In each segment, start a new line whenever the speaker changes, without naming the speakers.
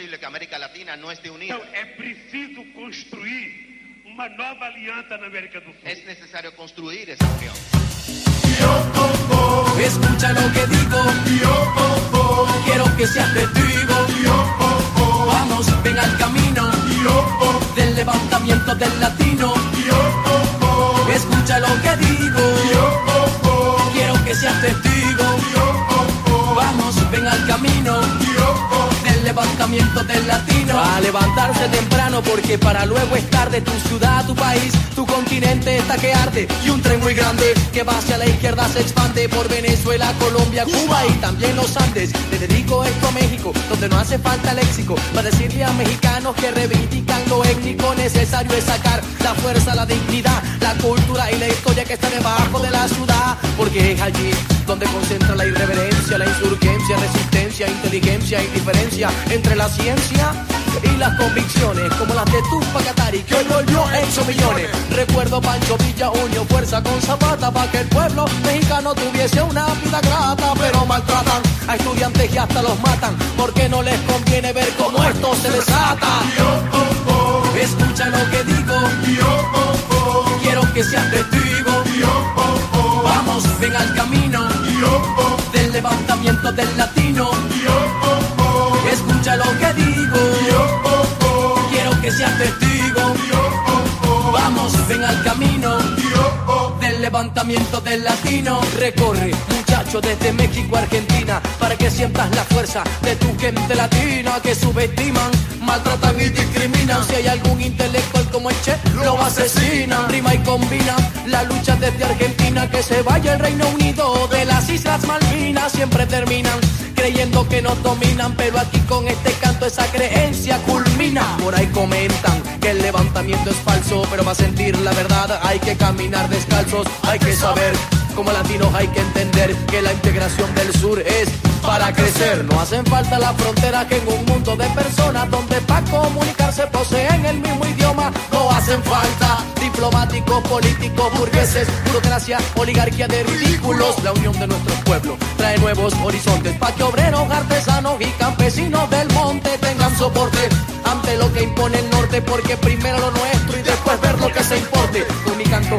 posible que América Latina no esté unida.
Então é preciso construir uma nova aliança na América do Sul.
Es necesario construir esa unión.
Escucha lo que digo. Quiero que seas testigo. Vamos, ven al camino del levantamiento del latino. Escucha lo que digo. Quiero que seas testigo. Vamos, ven al camino del levantamiento del latino. A levantarse temprano porque para luego es tarde. Tu ciudad, tu país, tu continente está que arde. Y un tren muy grande que va hacia la izquierda se expande por Venezuela, Colombia, Cuba y también los Andes. Le dedico esto a México, donde no hace falta léxico. Para decirle a mexicanos que reivindican lo étnico, necesario es sacar la fuerza, la dignidad, la cultura y la historia que está debajo de la ciudad. Porque es allí donde concentra la irreverencia, la insurgencia, resistencia, inteligencia y diferencia entre la ciencia y las convicciones, como las de Tupac Katari, que hoy volvió hecho millones. Recuerdo Pancho Villa unió fuerza con Zapata para que el pueblo mexicano tuviese una vida grata, pero maltratan a estudiantes y hasta los matan, porque no les conviene ver cómo esto se desata. Escucha lo que digo, quiero que seas testigo. Vamos, ven al camino levantamiento del latino. Escucha lo que digo, levantamiento del latino. Recorre, muchacho, desde México a Argentina, para que sientas la fuerza de tu gente latina que subestiman, maltratan y discriminan. Si hay algún intelectual como el Che, lo asesinan. Rima y combina la lucha desde Argentina, que se vaya el Reino Unido de las Islas Malvinas. Siempre terminan creyendo que nos dominan, pero aquí con este canto esa creencia culmina. Por ahí comentan que el levantamiento es falso, pero para sentir la verdad hay que caminar descalzos, hay que saber. Como latinos hay que entender que la integración del sur es para crecer. No hacen falta las fronteras que en un mundo de personas donde para comunicarse poseen el mismo idioma. No hacen falta diplomáticos, políticos, burgueses, burocracia, oligarquía de ridículos. La unión de nuestros pueblos trae nuevos horizontes para que obreros, artesanos y campesinos del monte tengan soporte ante lo que impone el norte, porque primero lo nuestro y después ver lo que se importe. Con mi canto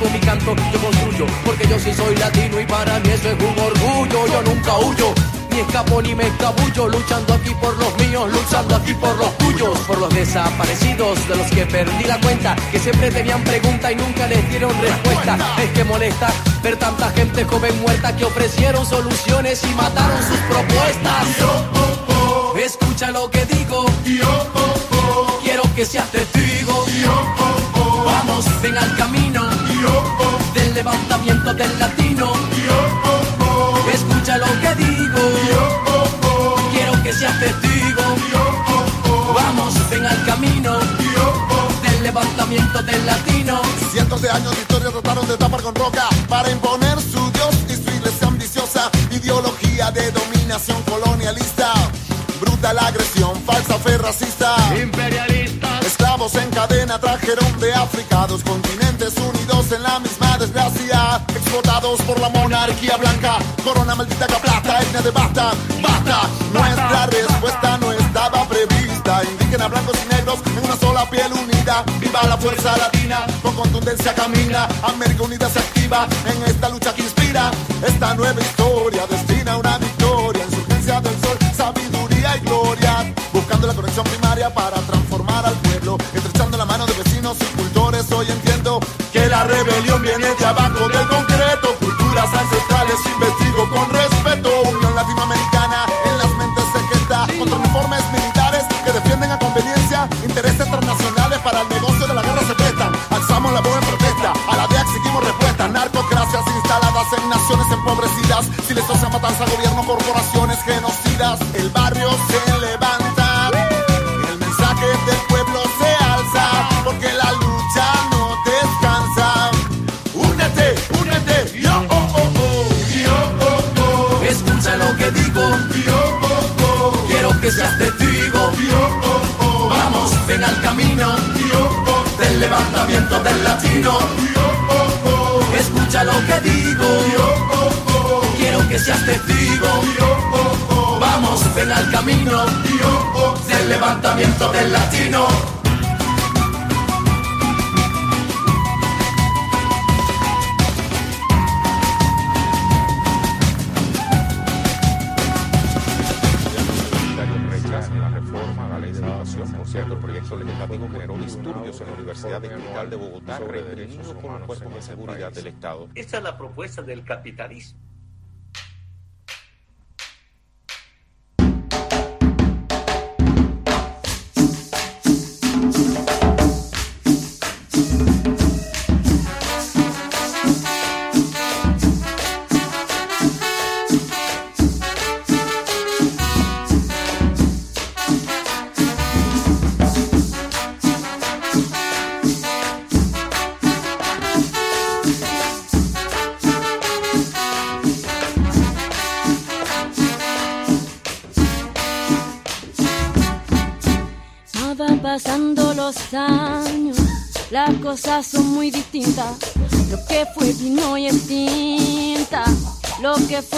con mi canto yo construyo, porque yo sí soy latino y para mí eso es un orgullo. Yo nunca huyo. Ni escapo ni me escabullo, luchando aquí por los míos, luchando aquí por los tuyos, por los desaparecidos, de los que perdí la cuenta, que siempre tenían pregunta y nunca les dieron respuesta. Es que molesta ver tanta gente joven muerta que ofrecieron soluciones y mataron sus propuestas. Escucha lo que digo, quiero que seas testigo. Vamos, ven al camino levantamiento del latino. Escucha lo que digo, quiero que seas testigo. Vamos, ven al camino del levantamiento del latino.
Cientos de años de historia trataron de tapar con roca para imponer su Dios y su iglesia ambiciosa. Ideología de dominación colonialista. Brutal agresión, falsa fe racista.
Imperialistas,
Esclavos en cadena trajeron de África dos continentes unidos en la misma desgracia. Explotados por la monarquía blanca. Corona maldita que plata, etnia de basta, basta. Nuestra respuesta no estaba prevista. Indígena, blancos y negros en una sola piel unida. Viva la fuerza latina, con contundencia camina. América Unida se activa en esta lucha que inspira. Esta nueva historia destina una victoria. Insurgencia del sol, sabiduría y gloria. Buscando la conexión primaria para transformar al pueblo. Estrechando la mano de vecinos y cultores. Hoy entiendo que la rebelión viene de abajo del concreto. Culturas ancestrales investigo con respeto. Unión latinoamericana en las mentes se queda. Contra uniformes militares que defienden a conveniencia. Intereses transnacionales para el negocio de la guerra secreta. Alzamos la voz en protesta. A la DEA exigimos respuesta. Narcocracias instaladas en naciones empobrecidas. Silenciosa matanza, gobierno, corporaciones genocidas. El barrio se
levantamiento del latino. Escucha lo que digo, quiero que seas testigo.
Vamos,
ven al camino del levantamiento del latino.
Distrital de Bogotá, reprimido por los cuerpos de seguridad del Estado.
Esa es la propuesta del capitalismo.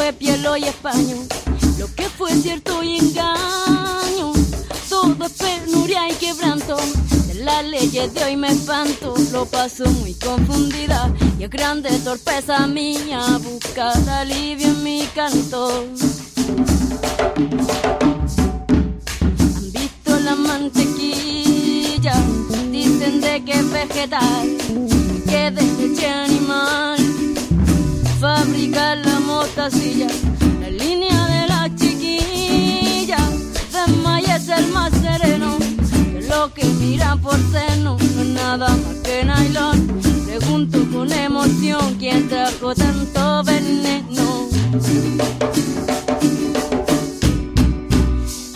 Que fue piel y españo, lo que fue cierto y engaño. Todo es penuria y quebranto. De las leyes de hoy me espanto, lo paso muy confundida y es grande torpeza mía buscar alivio en mi canto. Han visto la mantequilla, dicen de que es vegetal, que de animal. Fabrica la motacilla, la línea de la chiquilla, de maíz es el más sereno, que lo que miran por seno no es nada más que nylon. Pregunto con emoción quién trajo tanto veneno.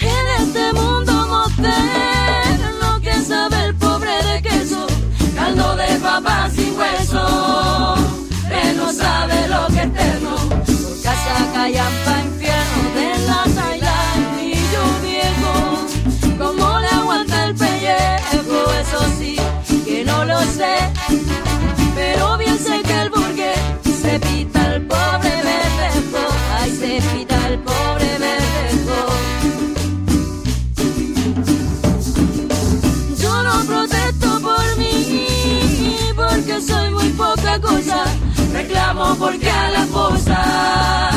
En este mundo moderno que sabe el pobre de queso, caldo de papa sin hueso, Reclamo porque a la fosa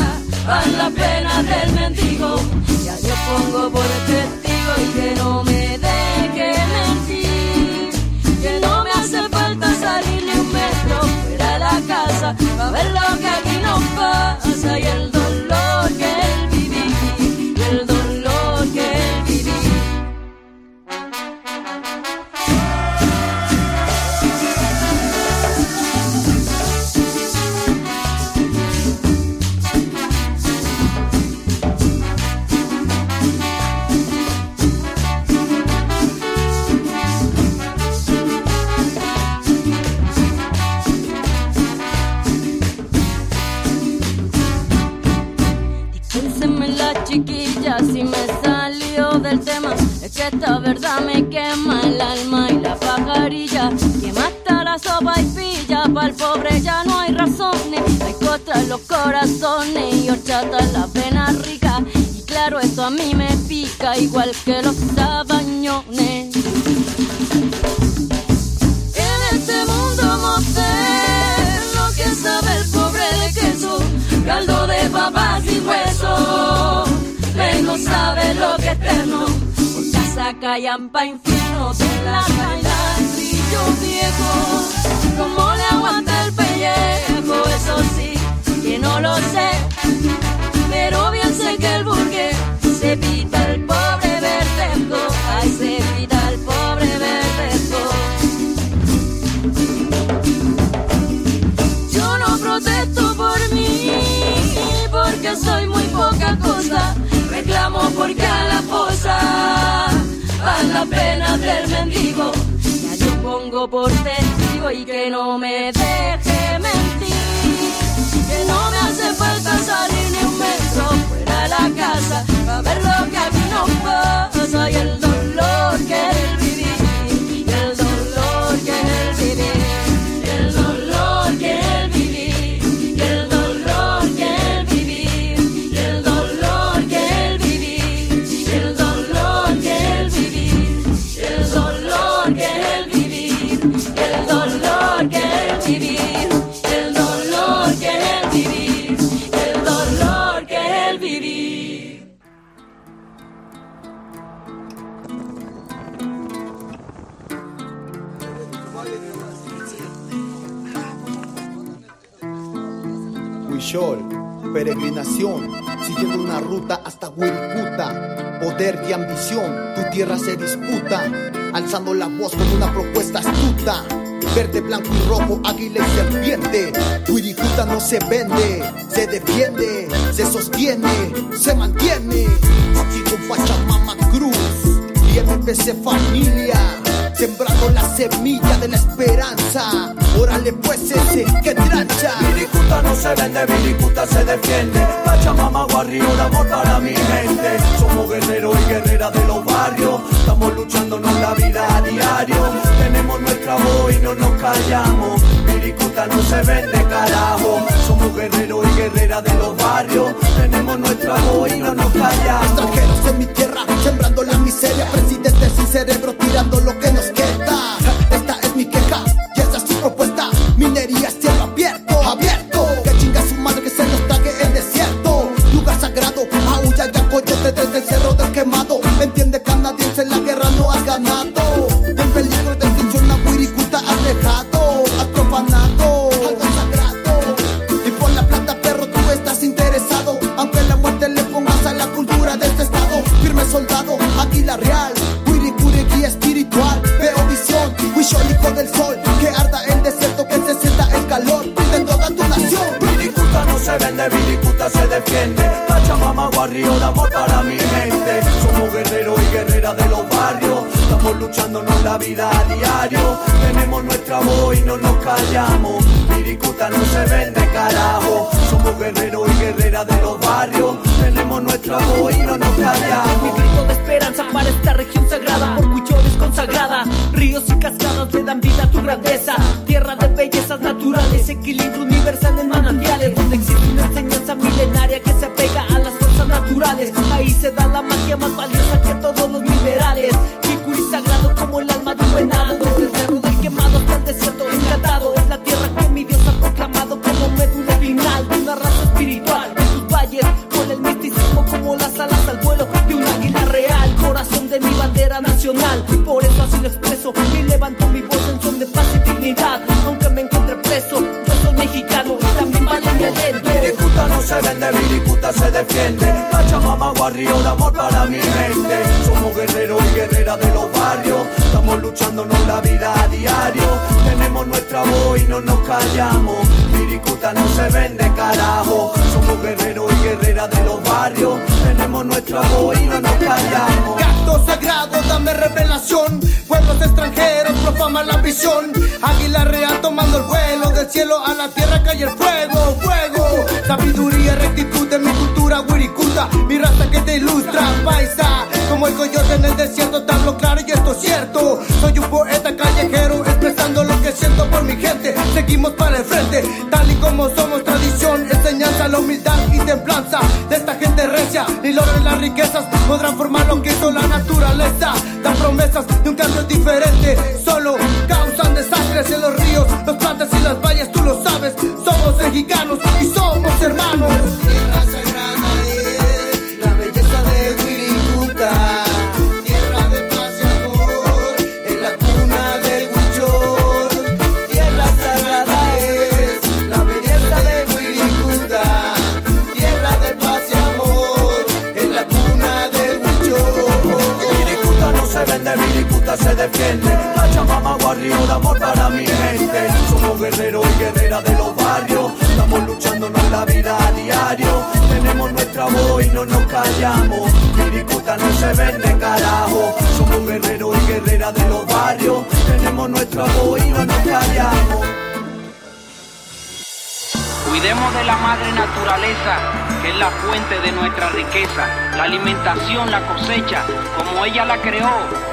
van las penas del mendigo. Ya yo pongo por testigo y que no me deje mentir. Que no me hace falta salir ni un metro fuera de la casa para ver esta verdad me quema el alma y la pajarilla. Que mata la sopa y pilla. Para el pobre ya no hay razones. Hay costra en los corazones y horchata la pena rica. Y claro, eso a mí me pica igual que los sabañones. En este mundo moderno que sabe el pobre de queso, caldo de papa sin hueso, que no sabe lo que es eterno, por casa callampa infierno de la brillo viejo, como le aguanta el pellejo, eso sí, que no lo sé, pero bien sé que el burgués se pita el pobre verdejo, ay se pita el pobre verdejo. Yo no protesto por mí, porque soy muy poca cosa. Reclamo porque a la fosa van las penas del mendigo. Ya yo pongo por testigo y que no me deje mentir. Que no me hace falta salir ni un metro fuera de la casa para ver lo que aquí nos pasa y el dolor que él
Peregrinación, siguiendo una ruta hasta Wirikuta. Poder y ambición, tu tierra se disputa, alzando la voz con una propuesta astuta. Verde, blanco y rojo, águila y serpiente. Wirikuta no se vende, se defiende, se sostiene, se mantiene. Aquí con Pachamama Cruz y MPC Familia sembrando la semilla de la esperanza. Órale pues ese que trancha.
Viricuta no se vende, Viricuta se defiende. Pachamama, Guarrio, amor para mi gente. Somos guerreros y guerreras de los barrios. Estamos luchándonos la vida a diario. Tenemos nuestra voz y no nos callamos. Viricuta no se vende, carajo. Somos guerreros y guerreras de los barrios. Tenemos nuestra voz y no nos callamos.
Extranjeros en mi tierra, sembrando la miseria. Presidentes sin cerebro, tirando lo que nos Esta es mi queja y esta es su propuesta. Minería es cielo abierto, abierto. Que chinga su madre que se nos trague el desierto. Lugar sagrado, aúlla ya coyote desde el cerro del quemado. Entiende canadiense, la guerra no has ganado. En peligro de extinción, la Wirikuta has dejado. Has profanado algo sagrado. Y por la plata, perro, tú estás interesado. Aunque la muerte le pongas a la cultura de este estado. Firme soldado, águila real. Del sol. Que arda el desierto, que se sienta el calor de toda tu nación.
Viricuta no se vende, Viricuta se defiende. Pachamama, Guarrio, amor para mi gente. Somos guerreros y guerreras de los barrios. Estamos luchándonos la vida a diario. Tenemos nuestra voz y no nos callamos. Viricuta no se vende, carajo. Somos guerreros y guerreras de los barrios. Tenemos nuestra voz y no nos callamos.
Mi grito de esperanza para esta región sagrada, orgullones consagrada, ríos y cascadas le dan vida a tu grandeza, tierra de bellezas naturales, equilibrio universal en manantiales, donde existe una enseñanza milenaria que se apega a las fuerzas naturales, ahí se da la magia más valiosa que todos los minerales, Kikuri sagrado como el alma de un venado, desde el cerro del quemado hasta el desierto encantado, es la tierra que mi Dios ha proclamado como médula final de una raza espiritual, en sus valles, con el misticismo como las alas al vuelo de un águila real, corazón de mi bandera nacional. Por eso así lo expreso y levanto mi voz en son de paz y dignidad. Aunque me encuentre preso, yo soy mexicano también vale mi aliento.
Viricuta no se vende, Viricuta se defiende. Guarrio, amor para mi gente. Somos guerreros y guerreras de los barrios. Estamos luchándonos la vida a diario. Tenemos nuestra voz y no nos callamos. Viricuta no se vende, carajo. Somos guerreros y guerreras de los barrios. Tenemos nuestra voz y no nos callamos.
Gato sagrado, dame revelación. Pueblos extranjeros profaman la visión. Águila real tomando el vuelo. Del cielo a la tierra cae el fuego, fuego. Sabiduría, rectitud de mi cultura, Wirikuta. Mi raza que te ilustra, paisa. Como el coyote en el desierto, hablo claro y esto es cierto. Soy un poeta callejero expresando lo que siento por mi gente. Seguimos para el frente, tal y como somos tradición. Enseñanza, la humildad y templanza de esta gente recia. Ni logren las riquezas podrán formar lo que hizo la naturaleza. Dan promesas diferente.
Para mi gente. Somos guerreros y guerreras de los barrios. Estamos luchándonos la vida a diario. Tenemos nuestra voz y no nos callamos. Viricuta no se vende, carajo. Somos guerreros y guerreras de los barrios. Tenemos nuestra voz y no nos callamos.
Cuidemos de la madre naturaleza, que es la fuente de nuestra riqueza, la alimentación, la cosecha, como ella la creó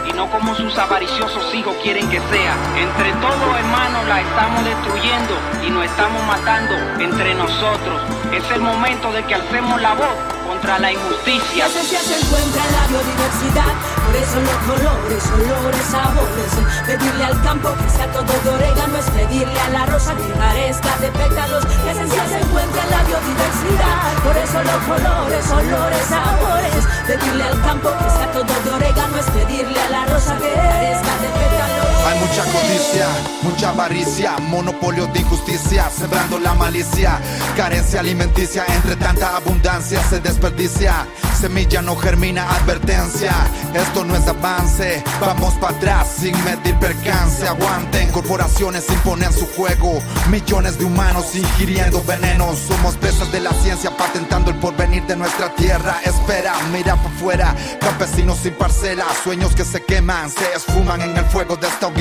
y no como sus avariciosos hijos quieren que sea. Entre todos, hermanos, la estamos destruyendo y nos estamos matando entre nosotros. Es el momento de que alcemos la voz la injusticia.
La esencia se encuentra en la biodiversidad, por eso los colores, olores, sabores. Pedirle al campo que sea todo de orégano es pedirle a la rosa que carezca de pétalos. La esencia se encuentra en la biodiversidad, por eso los colores, olores, sabores. Pedirle al campo que sea todo de orégano es pedirle a la rosa que carezca de pétalos.
Hay mucha codicia, mucha avaricia, monopolio de injusticia, sembrando la malicia, carencia alimenticia, entre tanta abundancia se desperdicia, semilla no germina, advertencia, esto no es avance, vamos para atrás sin medir percance, aguanten, corporaciones imponen su juego, millones de humanos ingiriendo veneno, somos presas de la ciencia patentando el porvenir de nuestra tierra, espera, mira por fuera, campesinos sin parcela, sueños que se queman, se esfuman en el fuego de esta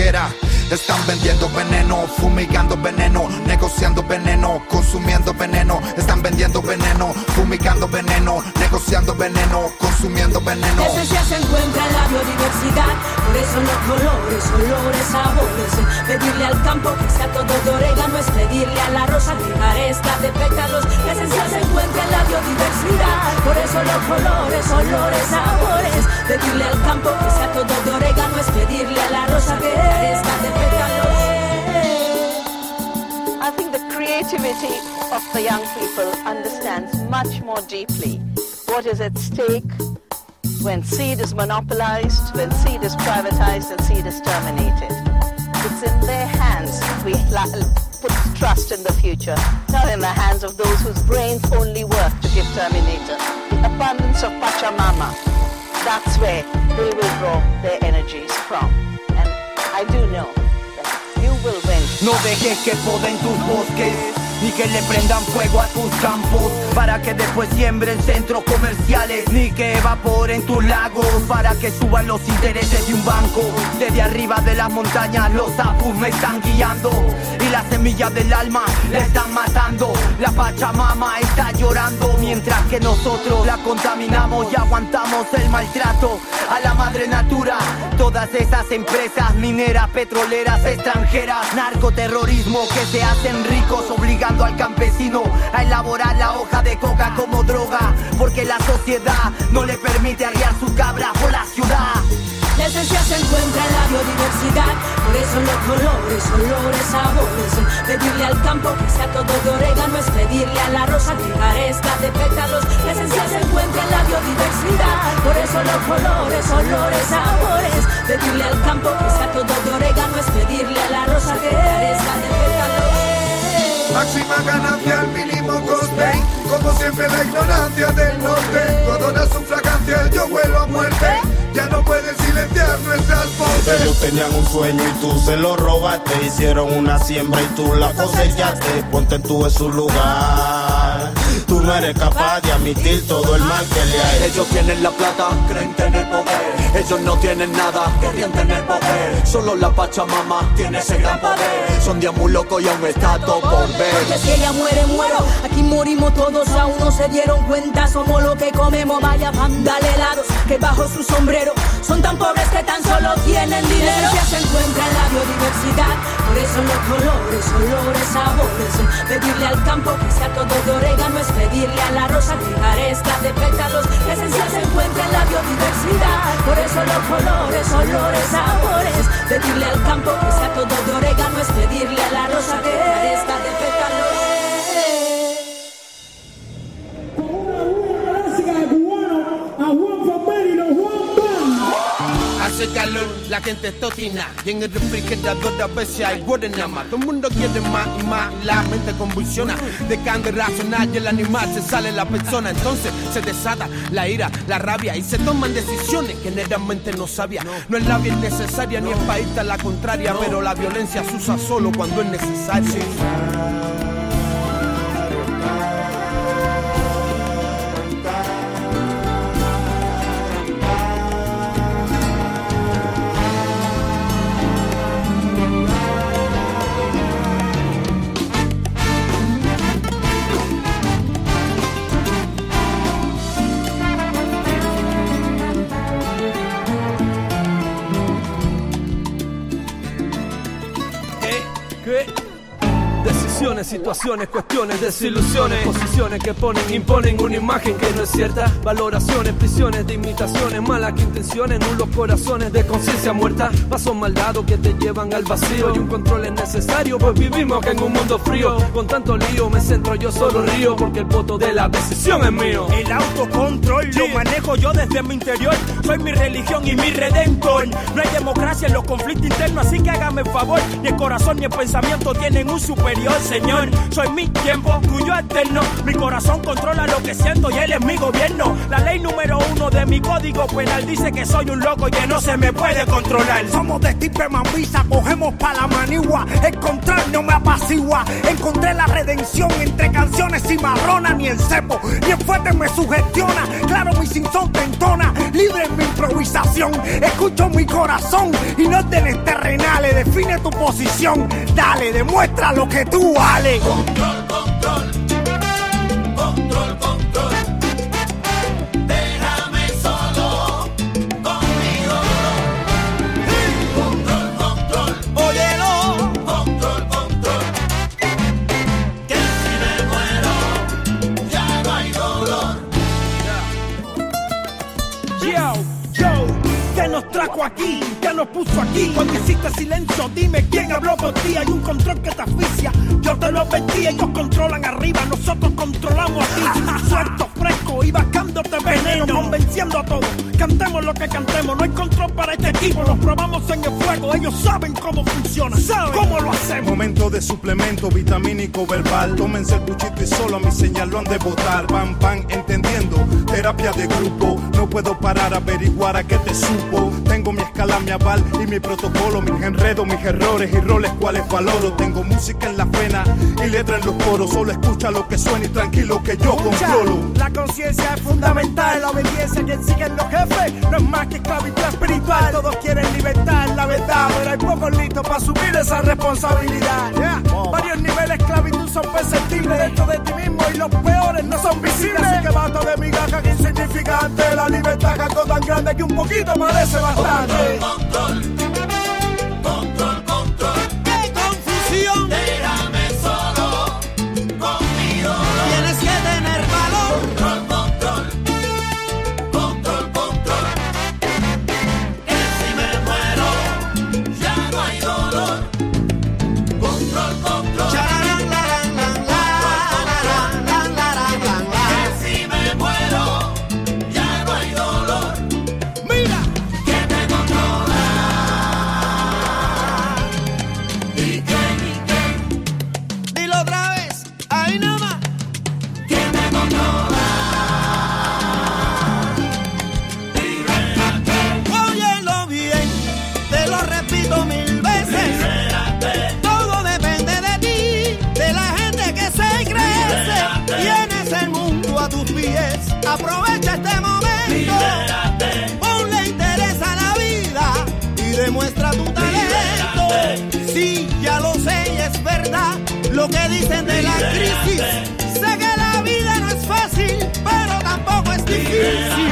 Están vendiendo veneno, fumigando veneno, negociando veneno, consumiendo veneno. Están vendiendo veneno, fumigando veneno, negociando veneno, consumiendo veneno.
La esencia se encuentra en la biodiversidad, por eso los colores, olores, sabores. Pedirle al campo que sea todo de orégano es pedirle a la rosa que carezca de pétalos. La esencia se en la biodiversidad, por eso los colores, olores, sabores. Pedirle al campo que sea todo de orégano es pedirle a la rosa que carezca de pétalos.
I think the creativity of the young people understands much more deeply what is at stake when seed is monopolized, when seed is privatized, and seed is terminated. It's in their hands we la- put trust in the future, not in the hands of those whose brains only work to give terminator. The abundance of Pachamama, that's where they will draw their energies from. And I do know that you will win.
No dejes que poden tus bosques ni que le prendan fuego a tus campos para que después siembren centros comerciales ni que evaporen tus lagos para que suban los intereses de un banco. Desde arriba de las montañas los apus me están guiando y las semillas del alma la están matando. La pachamama está llorando mientras que nosotros la contaminamos y aguantamos el maltrato a la madre natura todas esas empresas mineras petroleras extranjeras narcoterrorismo que se hacen ricos obligando al campesino a elaborar la hoja de coca como droga, porque la sociedad no le permite arriar su cabra por la ciudad.
La esencia se encuentra en la biodiversidad, por eso los colores, olores, sabores. Pedirle al campo que sea todo de orégano es pedirle a la rosa que carezca de pétalos. La esencia se encuentra en la biodiversidad, por eso los colores, olores, sabores. Pedirle al campo que sea todo de orégano es pedirle a la rosa que carezca de pétalos.
Máxima ganancia al mínimo coste Como siempre la ignorancia del norte Todo da su fragancia, yo huelo a muerte Ya no pueden silenciar nuestras voces.
Ellos tenían un sueño y tú se lo robaste. Hicieron una siembra y tú la cosechaste Ponte tú en su lugar Tú no eres capaz de admitir todo el mal que le hay
Ellos tienen la plata, creen tener poder. Ellos no tienen nada, querían tener poder. Solo la Pachamama tiene ese gran poder. Son días muy locos y aún está todo por ver.
Porque si ella muere, muero. Aquí morimos todos, aún no se dieron cuenta. Somos lo que comemos, vaya dale helados que bajo su sombrero son tan pobres que tan solo tienen dinero. Esencia se encuentra en la biodiversidad, por eso los colores, olores, sabores. Pedirle al campo que sea todo de orégano es pedirle a la rosa que carezca de pétalos. La esencia se encuentra en la biodiversidad, por eso los colores, olores, sabores. Pedirle al campo que sea todo de orégano es pedirle a la rosa que carezca de pétalos.
Hace calor, la gente es totina Y en el refrigerador a veces hay más Todo el mundo quiere más y más La mente convulsiona. Dejando de razonar y el animal se sale la persona. Entonces se desata la ira, la rabia Y se toman decisiones que generalmente no sabía. No es la bien necesaria ni es para irte a la contraria Pero la violencia se usa solo cuando es necesario
¿Qué? Situaciones, cuestiones, desilusiones, posiciones que ponen, imponen una imagen que no es cierta, valoraciones, prisiones de imitaciones, malas que intenciones, nulos corazones de conciencia muerta, pasos maldados que te llevan al vacío y un control es necesario, pues vivimos que en un mundo frío, con tanto lío me centro yo solo río porque el voto de la decisión es mío.
El autocontrol lo manejo
yo desde mi interior. Soy mi religión y mi redentor. No hay democracia en los conflictos internos, así que hágame el favor. Ni el corazón ni el pensamiento tienen un superior, Señor. Soy mi tiempo, tuyo eterno. Mi corazón controla lo que siento y él es mi gobierno. La ley número uno de mi código penal dice que soy un loco y que no se me puede controlar.
Somos de tipo mambisa, cogemos pa' la manigua. Encontrar no me apacigua. Encontré la redención entre canciones y marrona. Ni el cepo, ni el fuerte me sugestiona. Claro, mi sinson te entona. Libre en mi improvisación. Escucho mi corazón y no órdenes terrenales. Define tu posición. Dale, demuestra lo que tú vales.
Control, control. Control, control.
Trajo aquí? ¿Qué nos puso aquí? Cuando hiciste silencio, dime quién habló por ti. Hay un control que te asfixia. Yo te lo advertí, ellos controlan arriba, nosotros controlamos aquí. Suelto, fresco y bajándote veneno, convenciendo a todos. Cantemos lo que cantemos, no hay control para este equipo. Nos probamos en el fuego, ellos saben cómo funciona, saben cómo lo hacemos.
Momento de suplemento vitamínico verbal. Tómense el buchito y solo a mi señal lo han de botar. Van, van entendiendo. Terapia de grupo. No puedo parar a averiguar a qué te supo. Tengo mi escala, mi aval y mi protocolo. Mis enredos, mis errores y roles cuales valoro. Tengo música en la pena y letra en los poros. Solo escucha lo que suena y tranquilo que yo controlo.
La conciencia es fundamental, la obediencia quien siguen los jefes no es más que esclavitud espiritual. Todos quieren libertad, la verdad, pero hay pocos listos para asumir esa responsabilidad. Yeah. Varios niveles de esclavitud son perceptibles dentro de ti mismo y los peores no son visibles. Así que basta de migajas insignificantes. La libertad es algo tan grande que un poquito parece
Control, control,
lo que dicen de la crisis. Sé que la vida no es fácil, pero tampoco es difícil.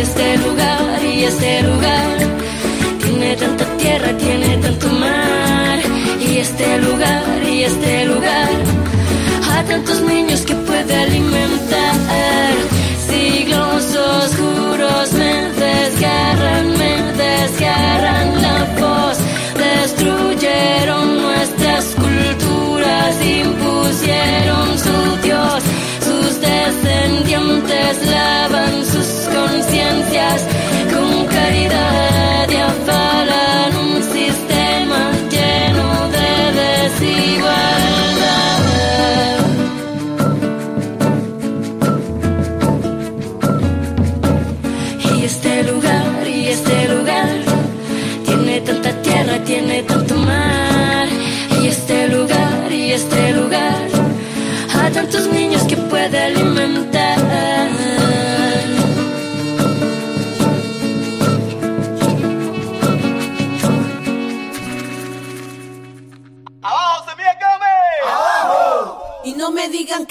y
este lugar y este lugar tiene tanta tierra, tiene tanto mar y este lugar y este lugar a tantos niños que puede alimentar. Siglos oscuros me desgarran, me desgarran la voz, destruyeron nuestras culturas, impusieron su Dios, sus descendientes lavan con caridad y
afán.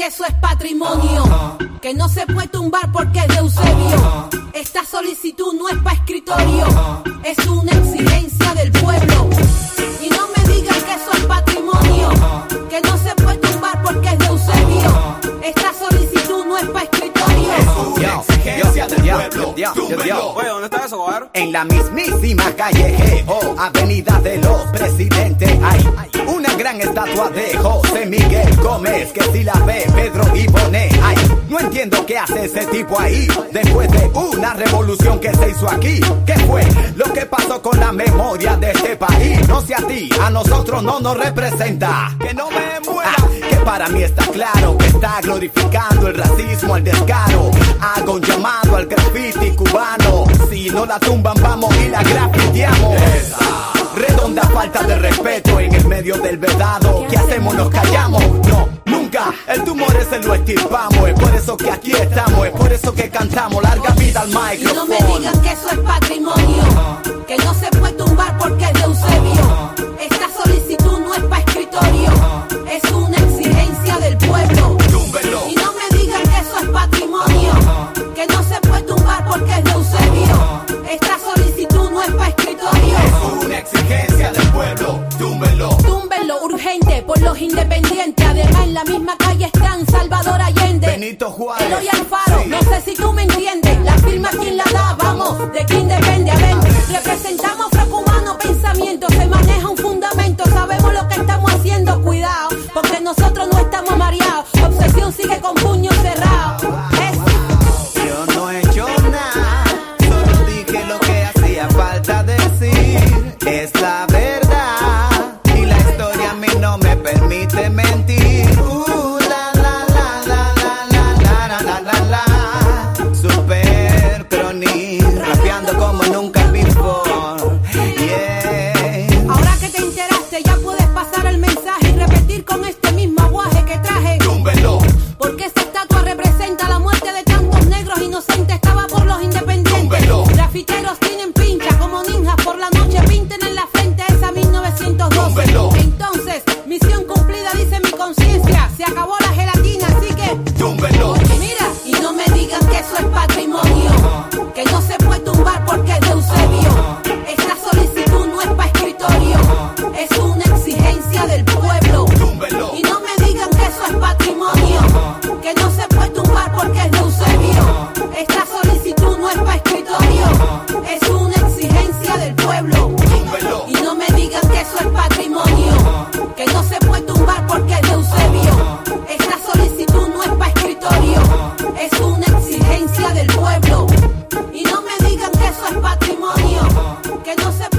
Eso es patrimonio, que no se puede tumbar porque es de Eusebio. Esta solicitud no es para escritorio, es una exigencia del pueblo. Y no me digan que eso es patrimonio, que no se puede tumbar porque es de Eusebio. Esta solicitud no es para escritorio.
exigencia del pueblo.
Oye, ¿dónde está eso, cabrón?
En la mismísima calle Geo, Avenida de los Presidentes, una gran estatua de José Miguel Gómez, que si la ve Pedro pone ay, no entiendo qué hace ese tipo ahí, después de una revolución que se hizo aquí, ¿qué fue lo que pasó con la memoria de este país? No sé a ti, a nosotros no nos representa, que no me muera, que para mí está claro que está glorificando el racismo, el descaro, hago un llamado al graffiti cubano, si no la tumban vamos y la grafiteamos. Redonda falta de respeto en el medio del vedado. ¿Qué hacemos? Nos callamos. No, nunca. El tumor ese lo estirpamos. Es por eso que aquí estamos. Es por eso que cantamos. Larga vida al
Y no
micrófono.
me digan que eso es patrimonio, que no se puede tumbar porque es de Eusebio. Esta solicitud no es para escritorio, es una exigencia del pueblo. Y no me digan que eso es patrimonio, que no se puede tumbar porque es de Eusebio. Esta escritorio.
Una exigencia del pueblo. Túmbelo.
Túmbenlo urgente por los independientes. Además, en la misma calle están Salvador Allende.
Benito Juárez.
Eloy Alfaro, no sé si tú me entiendes. La firma quién la da, vamos, de quién depende. A ver, representamos humano pensamiento. Se maneja un fundamento, sabemos lo que estamos haciendo.
Que no
se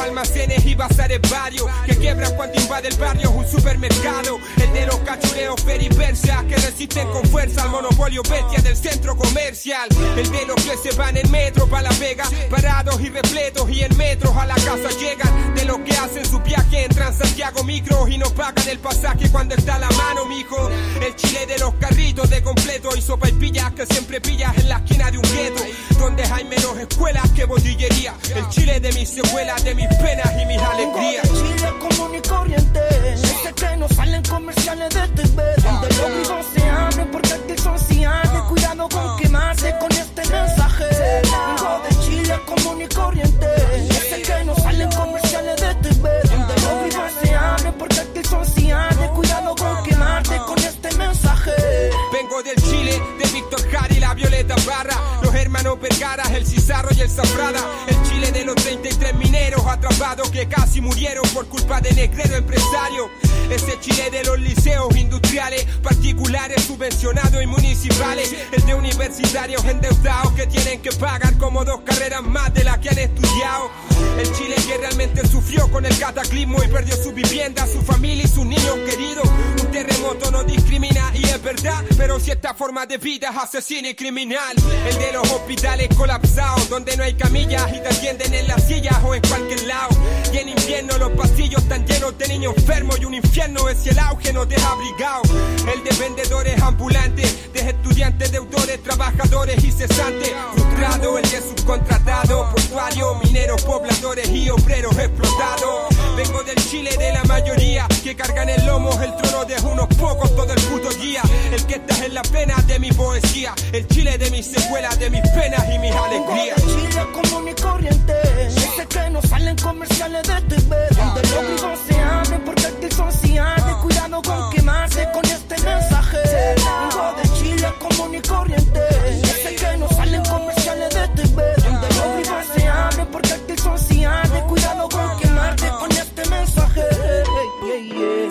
almacenes y bazares varios, que quiebran cuando invade el barrio un supermercado. El de los cachureos peripersas que resisten con fuerza al monopolio bestia del centro comercial. El de los que se van en metro pa' la vega, parados y repletos y en metros a la casa llegan. De los que hacen su viaje en Transantiago micro y no pagan el pasaje cuando está a la mano, mijo. El chile de los carritos de completo y sopa y pillas que siempre pillas en la esquina de un gueto. Donde hay menos escuelas que botillería. El chile de mis secuelas, de mis mis penas y mis alegrías.
Un Chile común y corriente, este que no salen comerciales de TV, donde los vivos se abren porque aquí son cianes. Cuidado con ah. quemarse con este mensaje. Vengo de Chile común y corriente, este que no salen comerciales de TV, donde los vivos se abren porque aquí son cianes. Cuidado con quemarte con este mensaje.
Violeta Barra, los hermanos Vergara, el Cizarro y el Zafrada, el Chile de los 33 mineros atrapados que casi murieron por culpa de negrero empresario. Ese Chile de los liceos industriales, particulares, subvencionados y municipales. El de universitarios endeudados que tienen que pagar como dos carreras más de las que han estudiado. El Chile que realmente sufrió con el cataclismo y perdió su vivienda, su familia y sus niños queridos. Un terremoto no discrimina y es verdad, pero si esta forma de vida es asesina y criminal. El de los hospitales colapsados, donde no hay camillas y te atienden en las sillas o en cualquier lado. Y en invierno los pasillos están llenos de niños enfermos y un infierno es si el auge no deja abrigado. El de vendedores ambulantes, de estudiantes, deudores, trabajadores y cesantes. Frustrado, el de subcontratado, portuario, mineros, pobladores y obreros explotados. Vengo del Chile de la mayoría, que cargan el lomo el trono de unos pocos todo el puto día. El que está en la pena de mi poesía, el Chile de mis secuelas, de mis penas y mis alegrías.
Chile común y corriente. Sé que no salen comerciales de TV. Donde los grifos se abren porque son sociales. Cuidado con quemarse con este mensaje. Vengo de Chile común y corriente.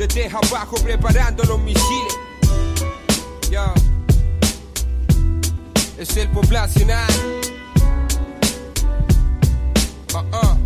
Desde abajo preparando los misiles. Ya. Es el poblacional. Ah, ah.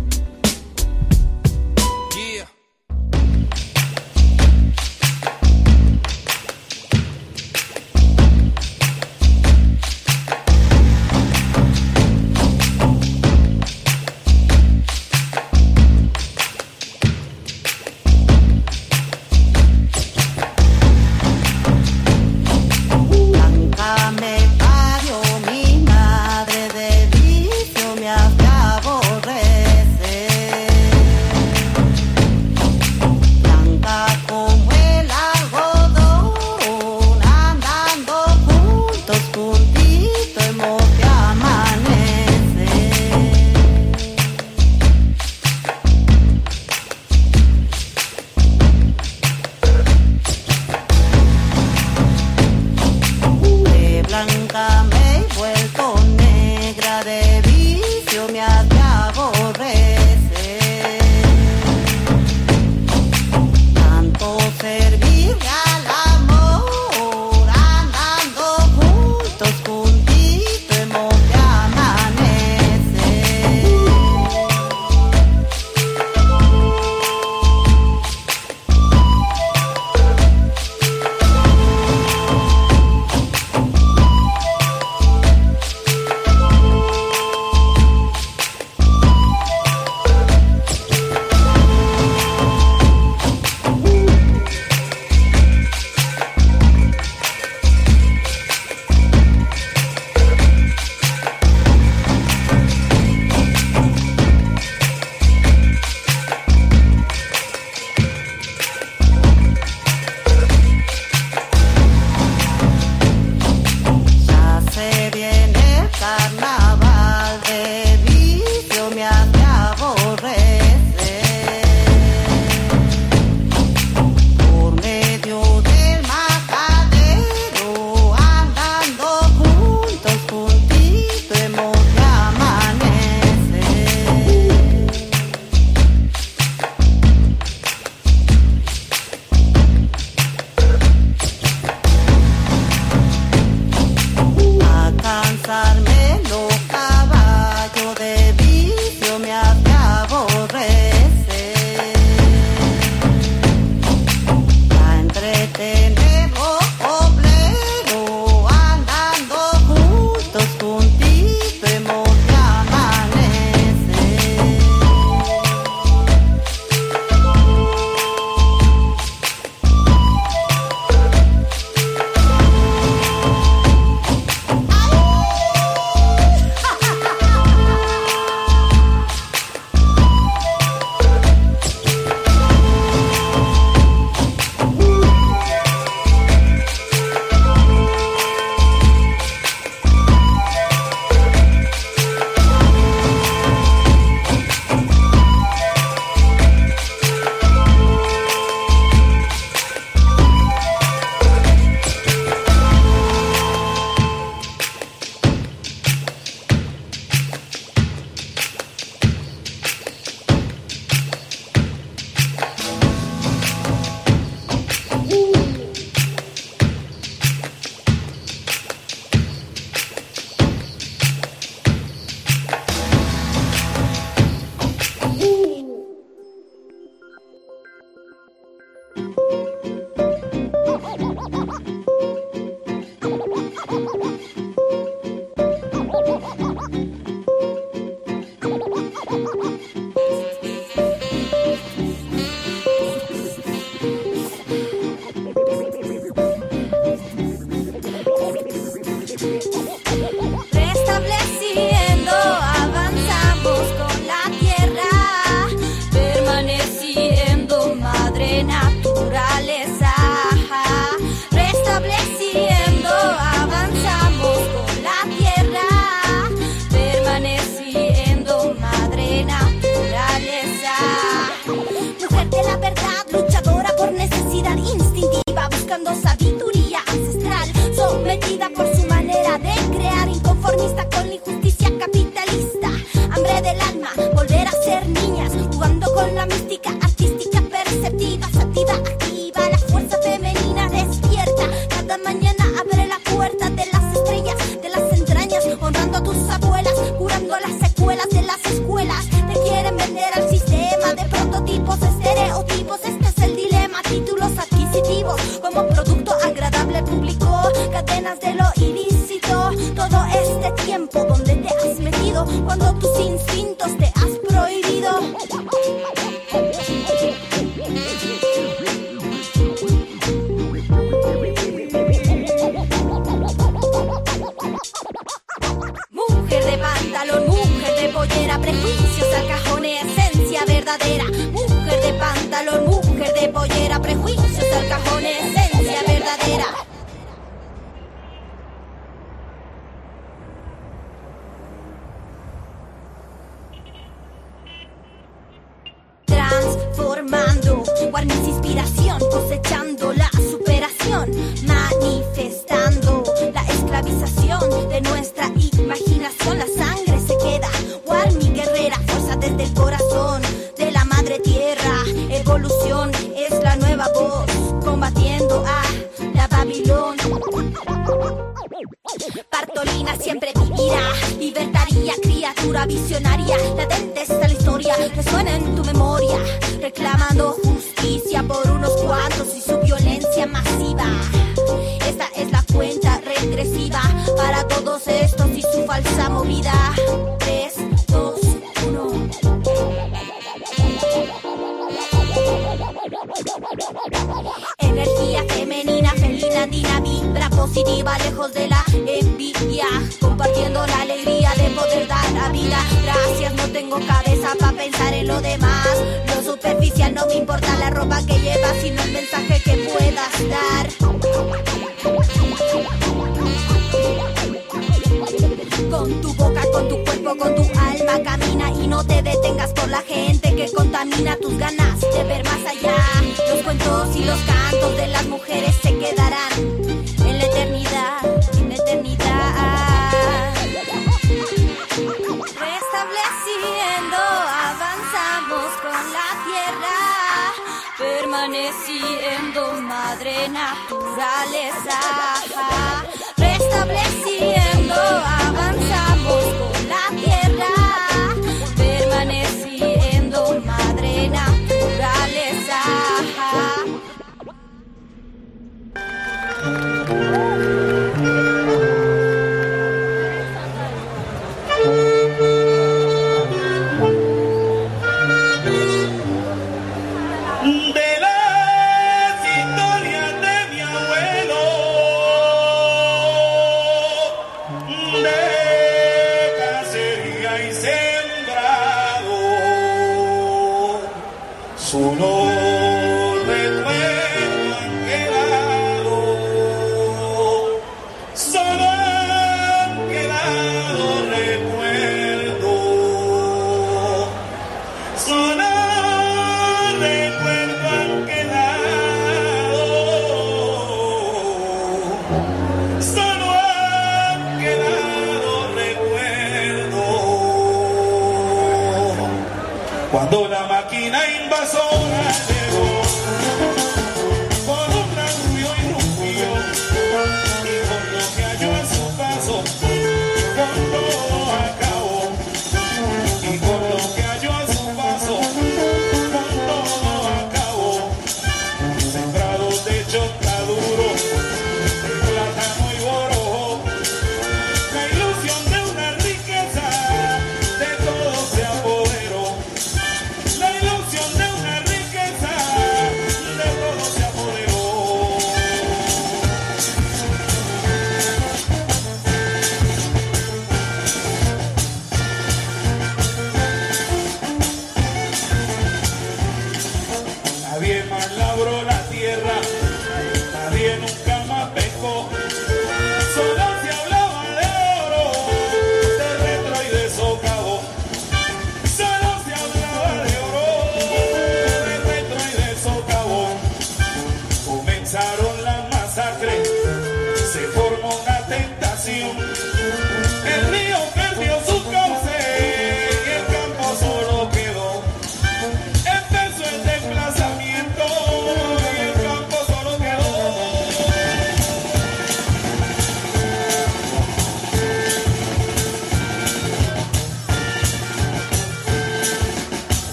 Javier Manlabro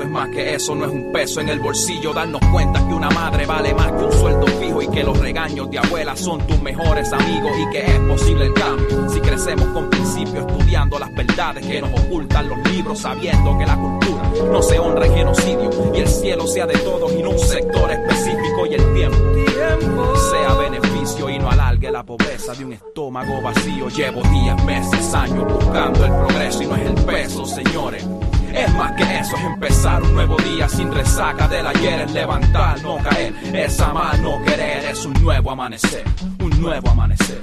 Es más que eso, no es un peso en el bolsillo, darnos cuenta que una madre vale más que un sueldo fijo y que los regaños de abuela son tus mejores amigos y que es posible el cambio si crecemos con principios estudiando las verdades que nos ocultan los libros, sabiendo que la cultura no se honra en genocidio y el cielo sea de todos y no un sector específico y el tiempo sea beneficio y no alargue la pobreza de un estómago vacío. Llevo días, meses, años buscando el progreso y no es el peso, señores. Es más que eso, es empezar un nuevo día sin resaca del ayer, es levantar, no caer, es amar, no querer, es un nuevo amanecer, un nuevo amanecer.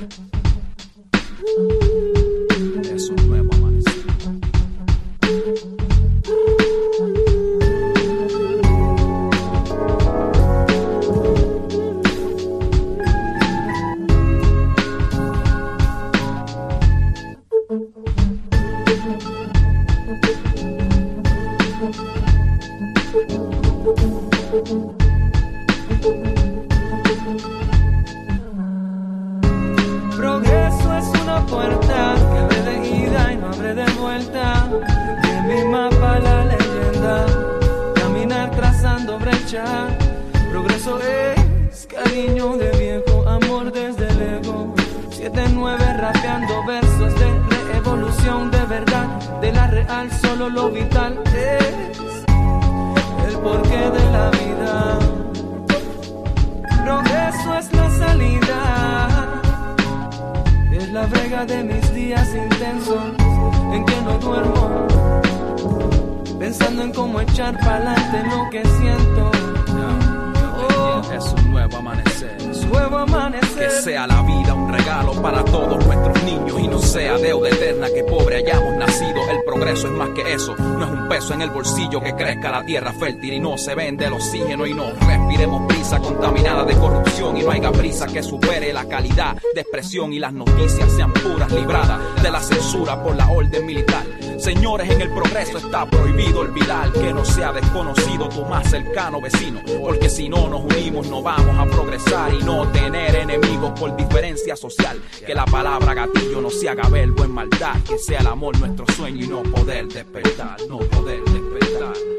Tierra fértil y no se vende el oxígeno y no respiremos brisa contaminada de corrupción y no haya brisa que supere la calidad de expresión y las noticias sean puras, libradas de la censura por la orden militar. Señores, en el progreso está prohibido olvidar que no sea desconocido tu más cercano vecino, porque si no nos unimos no vamos a progresar y no tener enemigos por diferencia social. Que la palabra gatillo no se haga verbo en maldad, que sea el amor nuestro sueño y no poder despertar, no poder despertar.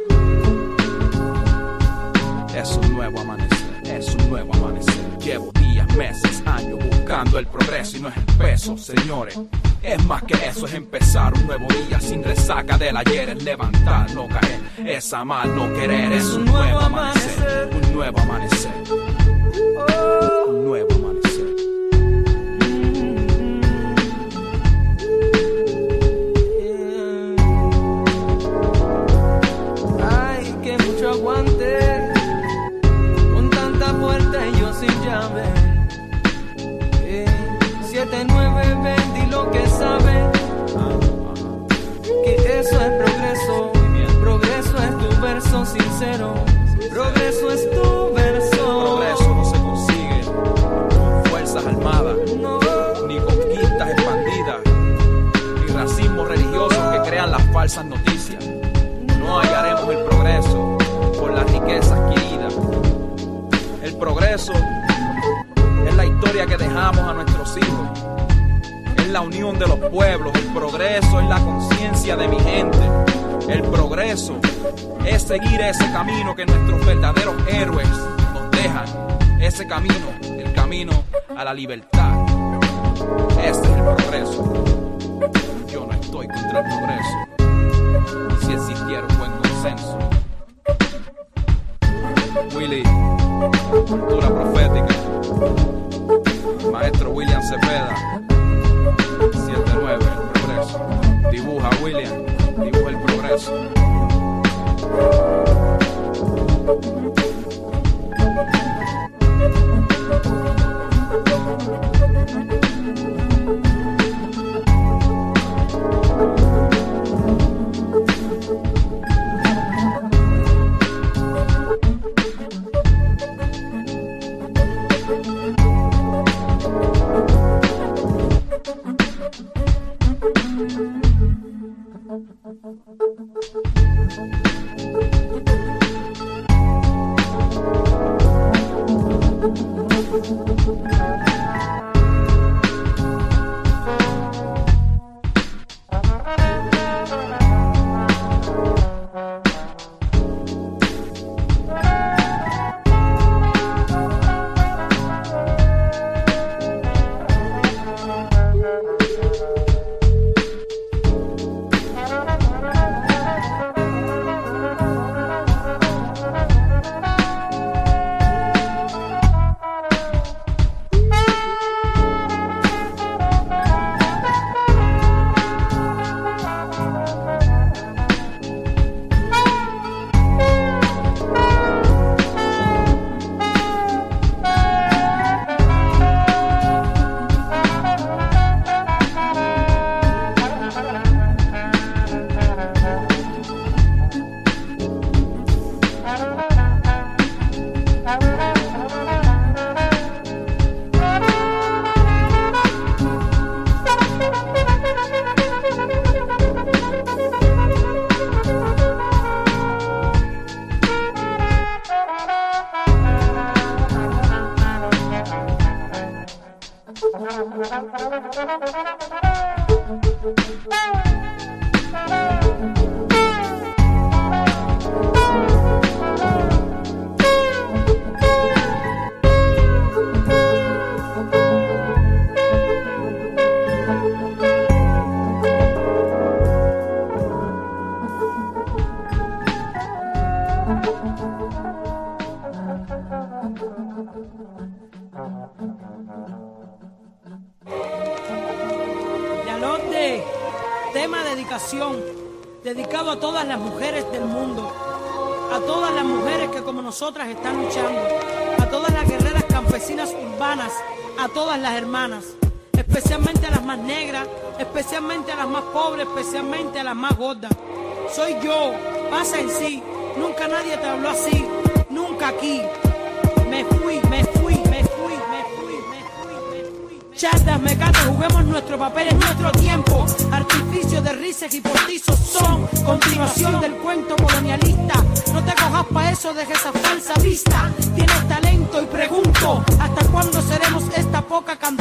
Nuevo amanecer, es un nuevo amanecer. Llevo días, meses, años buscando el progreso y no es peso, señores. Es más que eso, es empezar un nuevo día sin resaca del ayer, es levantar, no caer, es amar, no querer, es un nuevo amanecer, un nuevo amanecer, un nuevo
7-9 y lo que sabe que eso es progreso. Progreso es tu verso sincero. Progreso es tu verso.
Progreso no se consigue con fuerzas armadas, ni conquistas expandidas, ni racismo religioso que crean las falsas noticias. No hallaremos el progreso por la riqueza adquirida. El progreso historia que dejamos a nuestros hijos. Es la unión de los pueblos. El progreso es la conciencia de mi gente. El progreso es seguir ese camino que nuestros verdaderos héroes nos dejan. Ese camino, el camino a la libertad. Ese es el progreso. Yo no estoy contra el progreso. Si existiera un buen consenso. Willy, cultura profética. Maestro William Cepeda. 7-9, el progreso. Dibuja, William. Dibuja el progreso.
Soy yo, pasa en sí, nunca nadie te habló así, nunca aquí. Me fui, me fui, me fui, me fui, me fui, me fui. Chatas, mecates, juguemos nuestro papel en nuestro tiempo. Artificios de risas y postizos son continuación del cuento colonialista. No te cojas pa' eso, deja esa falsa vista. Tienes talento y pregunto, ¿hasta cuándo seremos esta poca cantidad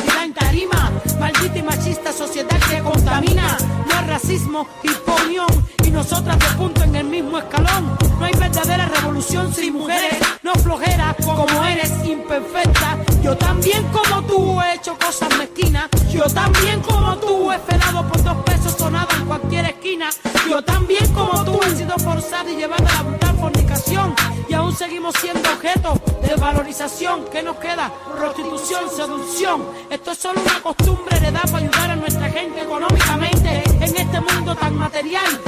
también como tú he hecho cosas mezquinas. Yo también como tú he frenado por dos pesos sonado en cualquier esquina. Yo también como tú he sido forzada y llevada a la brutal fornicación. Y aún seguimos siendo objeto de valorización. ¿Qué nos queda? Prostitución, seducción. Esto es solo una costumbre heredada para ayudar a nuestra gente económicamente. En este mundo tan material,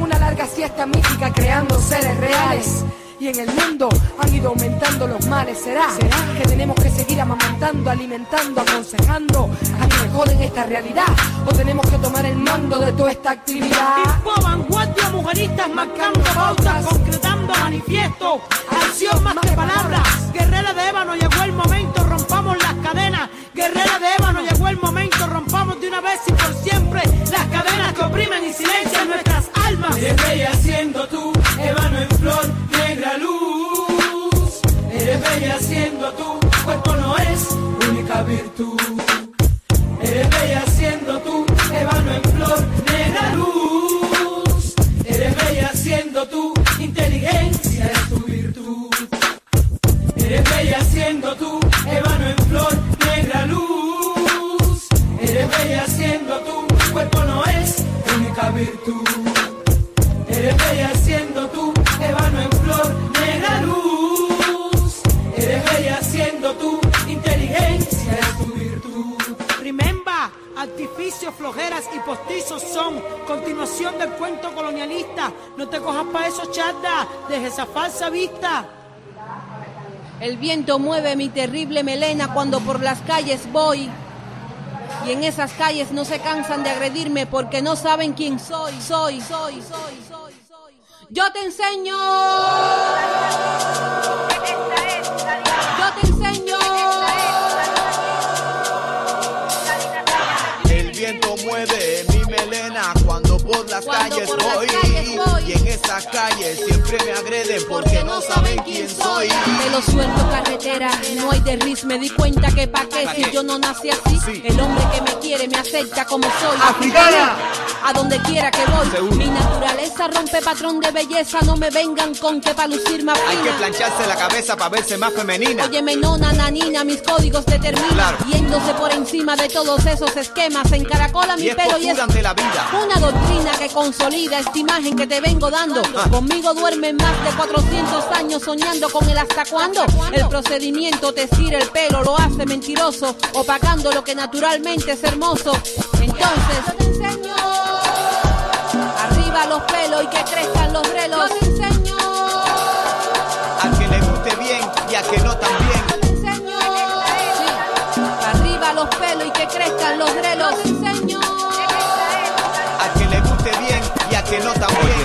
Una larga siesta mítica creando seres reales. Y en el mundo han ido aumentando los males. ¿Será, que tenemos que seguir amamantando, alimentando, aconsejando a quienes joden esta realidad? ¿O tenemos que tomar el mando de toda esta actividad?
Tipo vanguardia, mujeristas marcando pautas, concretando manifiestos, acción más que palabras. Guerrera de ébano, llegó el momento, rompamos las cadenas. Guerrera de ébano, llegó el momento, rompamos de una vez y por siempre las cadenas que oprimen y silencian nuestras almas.
Eres bella siendo tú, ébano en flor, negra luz. Eres bella siendo tú, cuerpo no es única virtud. Eres bella siendo tú, ébano en flor, negra luz. Eres bella siendo tú, inteligencia es tu virtud. Eres bella siendo tú,
flojeras y postizos son continuación del cuento colonialista. No te cojas pa' eso, charda, deja esa falsa vista.
El viento mueve mi terrible melena cuando por las calles voy. Y en esas calles no se cansan de agredirme porque no saben quién soy, soy, soy, soy, soy, soy. Yo te enseño.
Suelto, carretera, no hay derris. Me di cuenta que pa' qué si yo no nací así. El hombre que me quiere me acepta como soy.
Africana.
A donde quiera que voy. Mi naturaleza rompe patrón de belleza. No me vengan con que pa' lucir más
Hay que plancharse la cabeza para verse más femenina.
Óyeme, nona, nanina, mis códigos determinan.
Claro.
Yéndose por encima de todos esos esquemas. En caracola mi
Y
pelo y es
ante la vida.
una doctrina que consolida esta imagen que te vengo dando.
Ah.
Conmigo duermen más de 400 años soñando con el hasta cuándo. El procedimiento te estira el pelo, lo hace mentiroso, opacando lo que naturalmente es hermoso. Entonces. Arriba los pelos y que crezcan los relos.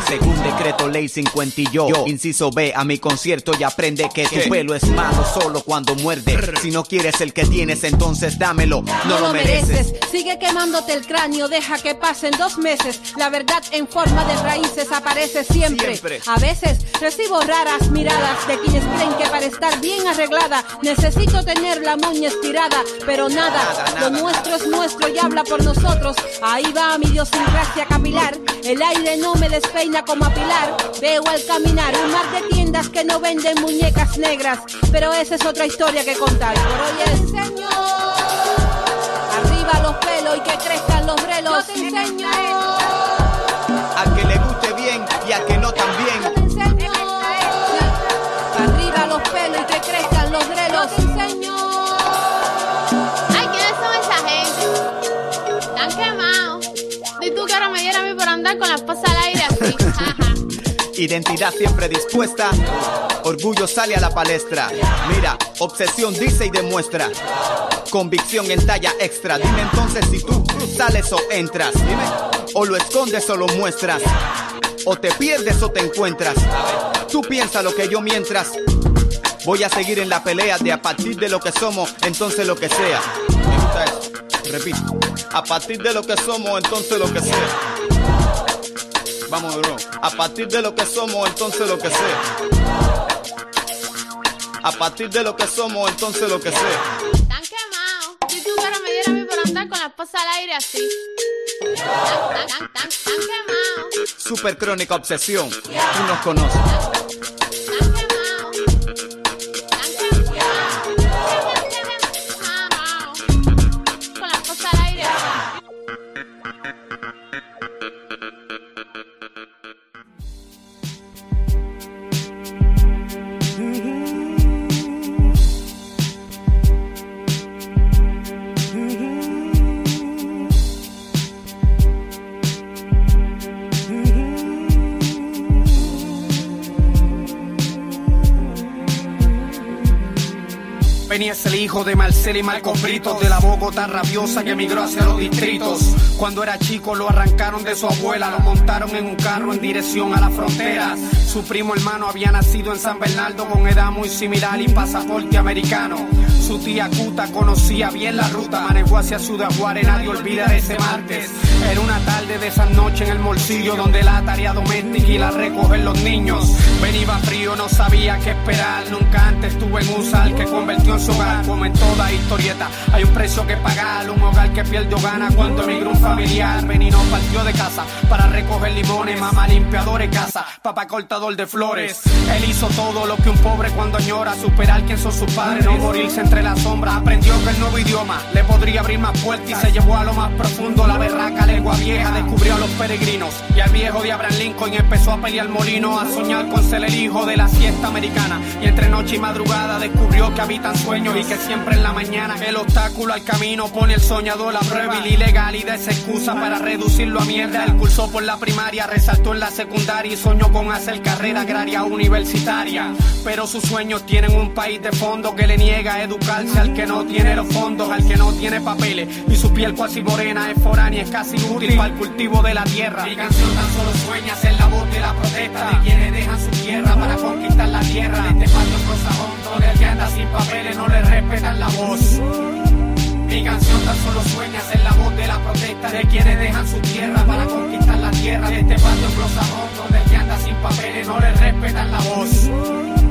Según decreto ley 50 y yo, inciso B, a mi concierto y aprende que tu pelo es malo solo cuando muerde. Si no quieres el que tienes, entonces dámelo. No, lo mereces.
Sigue quemándote el cráneo, deja que pasen dos meses. La verdad en forma de raíces aparece siempre. A veces recibo raras miradas de quienes creen que para estar bien arreglada necesito tener la moña estirada, pero nada, lo nuestro es nuestro y habla por nosotros. Ahí va mi idiosincrasia capilar. El aire no me despeina como a Pilar. Veo al caminar un mar de tiendas que no venden muñecas negras, pero esa es otra historia que contar. Por hoy es señor. Arriba los pelos y que crezcan los relos. Yo te enseño.
Al que le guste bien y al que no también.
Sí. Arriba los pelos y que crezcan los relos. Yo te enseño.
Ay, ¿quiénes son esa gente? Están quemados. Si tú que ahora me diera a mí por andar con la esposa al aire.
Identidad siempre dispuesta. Orgullo sale a la palestra. Mira, obsesión dice y demuestra. Convicción en talla extra. Dime entonces si tú sales o entras. Dime. O lo escondes o lo muestras. O te pierdes o te encuentras. Tú piensa lo que yo mientras. Voy a seguir en la pelea de a partir de lo que somos, entonces lo que sea. Me gusta eso. Repito. A partir de lo que somos, entonces lo que sea. Vamos nuevo. A partir de lo que somos, entonces lo que sea. A partir de lo que somos, entonces lo que sea.
Están quemados. Si tú ahora me diera a mí por andar con la esposa al aire así. Están, están, están, están quemados.
Super crónica obsesión. Tú nos conoces.
Es el hijo de Marcel y Marcos Britos de la Bogotá rabiosa que emigró hacia los distritos. Cuando era chico lo arrancaron de su abuela, lo montaron en un carro en dirección a la frontera. Su primo hermano había nacido en San Bernardo con edad muy similar y pasaporte americano. Su tía Cuta conocía bien la ruta, manejó hacia Ciudad Juárez, nadie olvida de ese martes. Era una tarde de esa noche en el bolsillo donde la tarea doméstica y la recogen los niños. Venía frío, no sabía qué esperar, nunca antes estuve en un sal que convirtió en su hogar. Como en toda historieta, hay un precio que pagar, un hogar que pierde o gana cuando emigra un familiar. Benino partió de casa para recoger limones, mamá limpiador de casa, papá cortador de flores. Él hizo todo lo que un pobre cuando añora, superar quién son sus padres, no morirse entre las sombras. Aprendió que el nuevo idioma le podría abrir más puertas y se llevó a lo más profundo la berraca lengua vieja. Descubrió a los peregrinos y al viejo de Abraham Lincoln y empezó a pelear molino, a soñar con el hijo de la siesta americana. Y entre noche y madrugada descubrió que habitan sueños y que siempre en la mañana el obstáculo al camino pone el soñador a prueba y la ilegalidad es excusa para reducirlo a mierda. Él cursó por la primaria, resaltó en la secundaria y soñó con hacer carrera agraria universitaria. Pero sus sueños tienen un país de fondo que le niega a educarse al que no tiene los fondos, al que no tiene papeles y su piel cuasi morena es foránea, es casi útil para el cultivo de la tierra. Mi canción tan solo sueña la protesta de quienes dejan su tierra para conquistar la tierra. De este patio Rosa donde el que anda sin papeles no le respetan la voz. Mi canción tan solo sueña ser la voz de la protesta de quienes dejan su tierra para conquistar la tierra. De este patio Rosa donde el que anda sin papeles no le respetan la voz.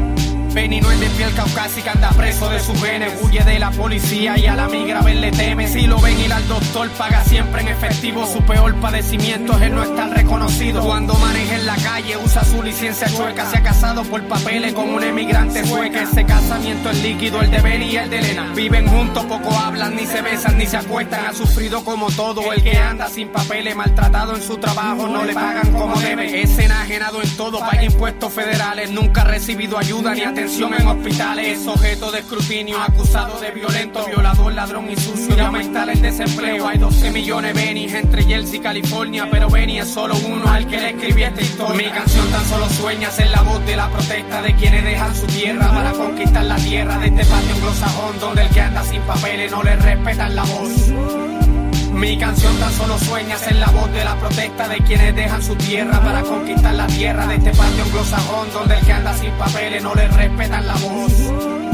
Benny no es de piel caucásica, anda preso de sus genes. Huye de la policía y a la migra ver le teme. Si lo ven ir al doctor, paga siempre en efectivo. Su peor padecimiento es el no estar reconocido. Cuando maneja en la calle, usa su licencia chueca. Se ha casado por papeles con un emigrante sueca. Ese casamiento es líquido, el de Benny y el de Elena. Viven juntos, poco hablan, ni se besan, ni se acuestan. Ha sufrido como todo. El que anda sin papeles, maltratado en su trabajo, no le pagan como debe. Es enajenado en todo, paga impuestos federales. Nunca ha recibido ayuda ni atención en hospitales. Es objeto de escrutinio, acusado de violento, violador, ladrón y sucio. Ya está el desempleo. Hay 12 millones Benny entre Chelsea y California. Pero Benny es solo uno al que le escribí esta historia. Mi canción tan solo sueña ser la voz de la protesta de quienes dejan su tierra para conquistar la tierra de este patio anglosajón donde el que anda sin papeles no le respetan la voz. Mi canción tan solo sueña ser la voz de la protesta de quienes dejan su tierra para conquistar la tierra de este patio anglosajón donde el que anda sin papeles no le respetan la voz.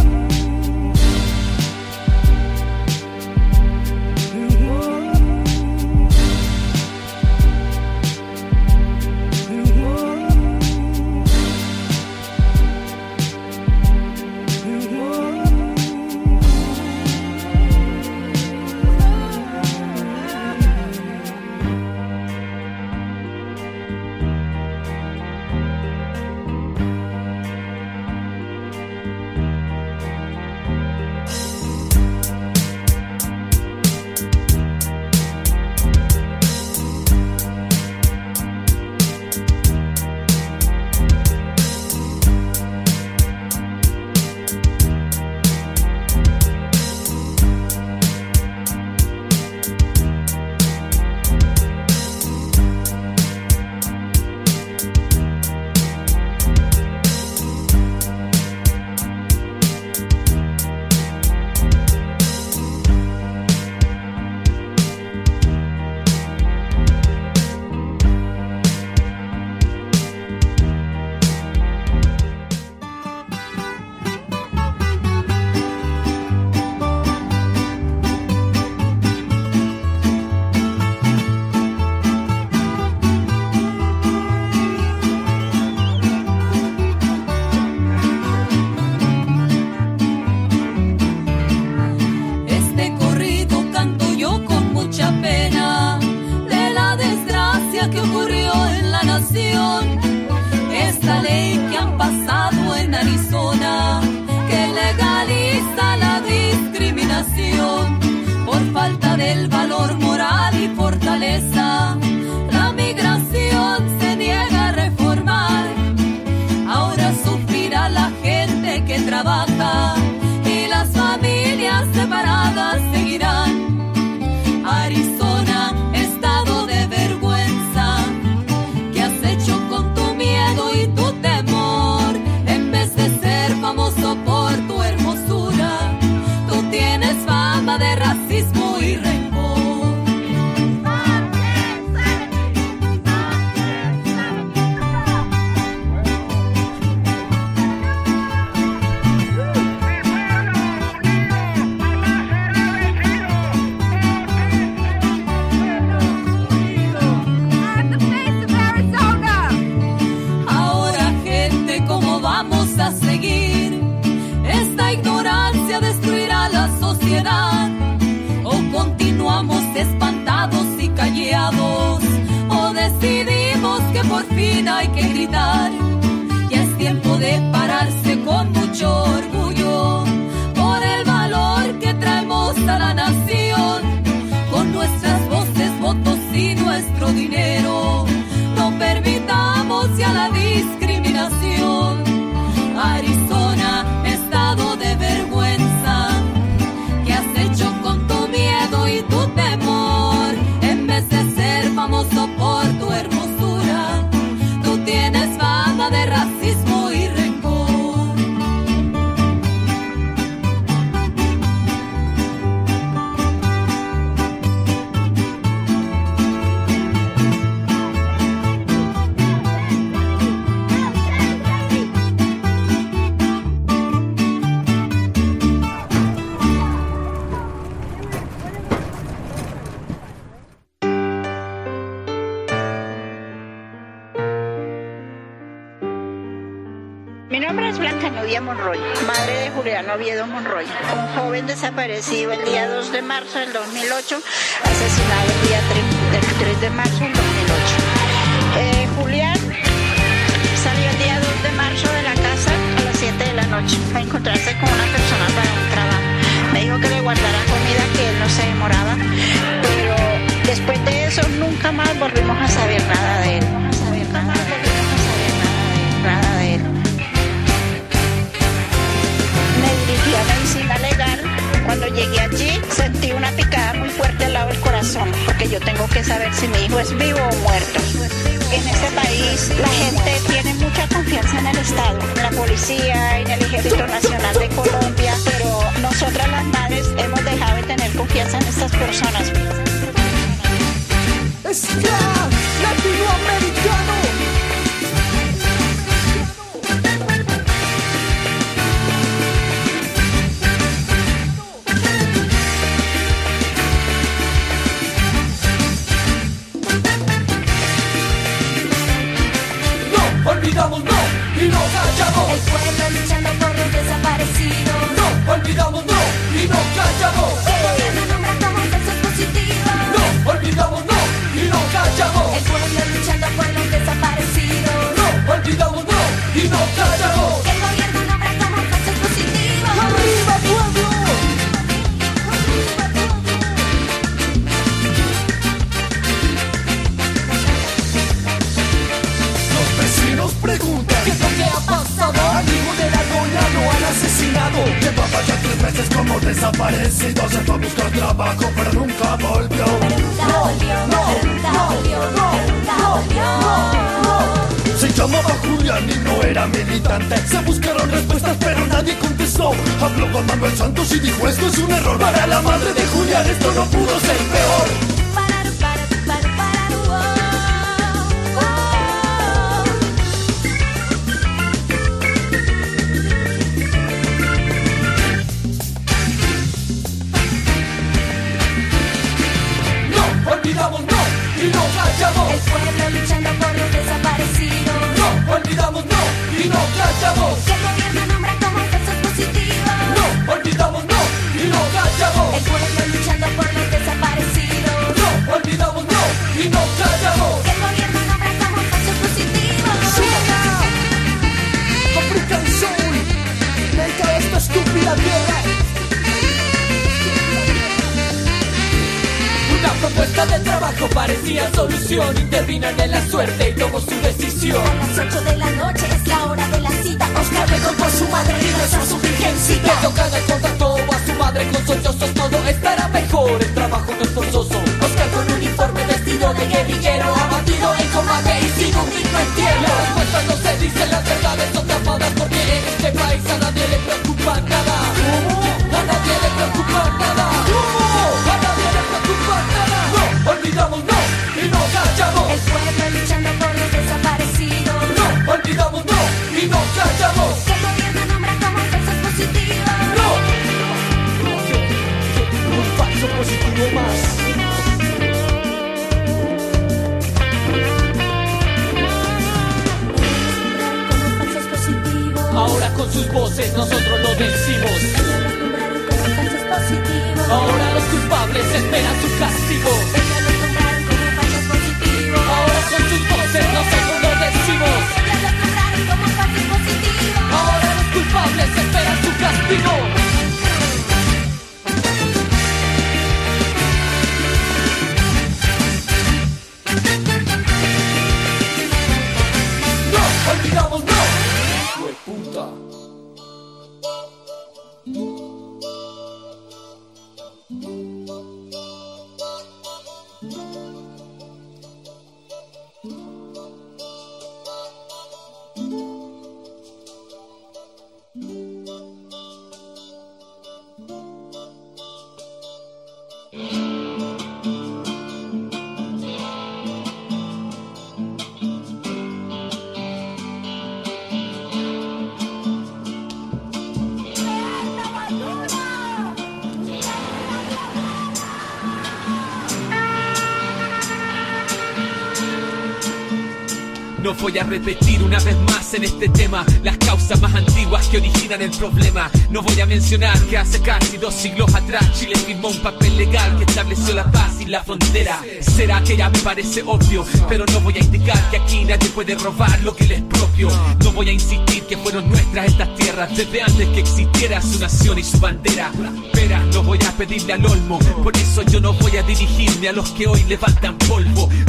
El
problema. No voy a mencionar que hace casi dos siglos atrás Chile firmó un papel legal que estableció la paz y la frontera. Será que ya me parece obvio, pero no voy a indicar que aquí nadie puede robar lo que les propio. No voy a insistir que fueron nuestras estas tierras desde antes que existiera su nación y su bandera. Pero no voy a pedirle al olmo, por eso yo no voy a dirigirme a los que hoy levantan polvo.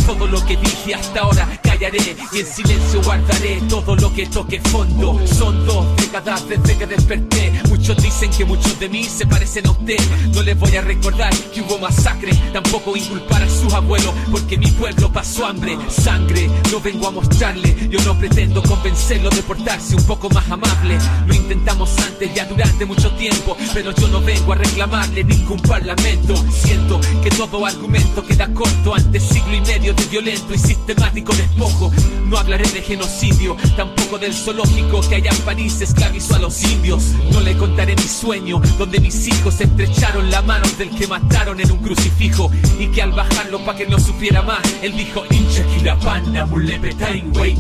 Todo lo que dije hasta ahora callaré y en silencio guardaré todo lo que toque fondo. Son dos décadas desde que desperté. Dicen que muchos de mí se parecen a usted. No les voy a recordar que hubo masacre, tampoco inculpar a sus abuelos, porque mi pueblo pasó hambre, sangre. No vengo a mostrarle, yo no pretendo convencerlo de portarse un poco más amable. Lo intentamos antes, ya durante mucho tiempo, pero yo no vengo a reclamarle ningún parlamento. Siento que todo argumento queda corto ante siglo y medio de violento y sistemático despojo. No hablaré de genocidio, tampoco del zoológico que allá en París esclavizó a los indios. No le contaré mi sueño, donde mis hijos estrecharon la mano del que mataron en un crucifijo y que al bajarlo pa' que no supiera más, él dijo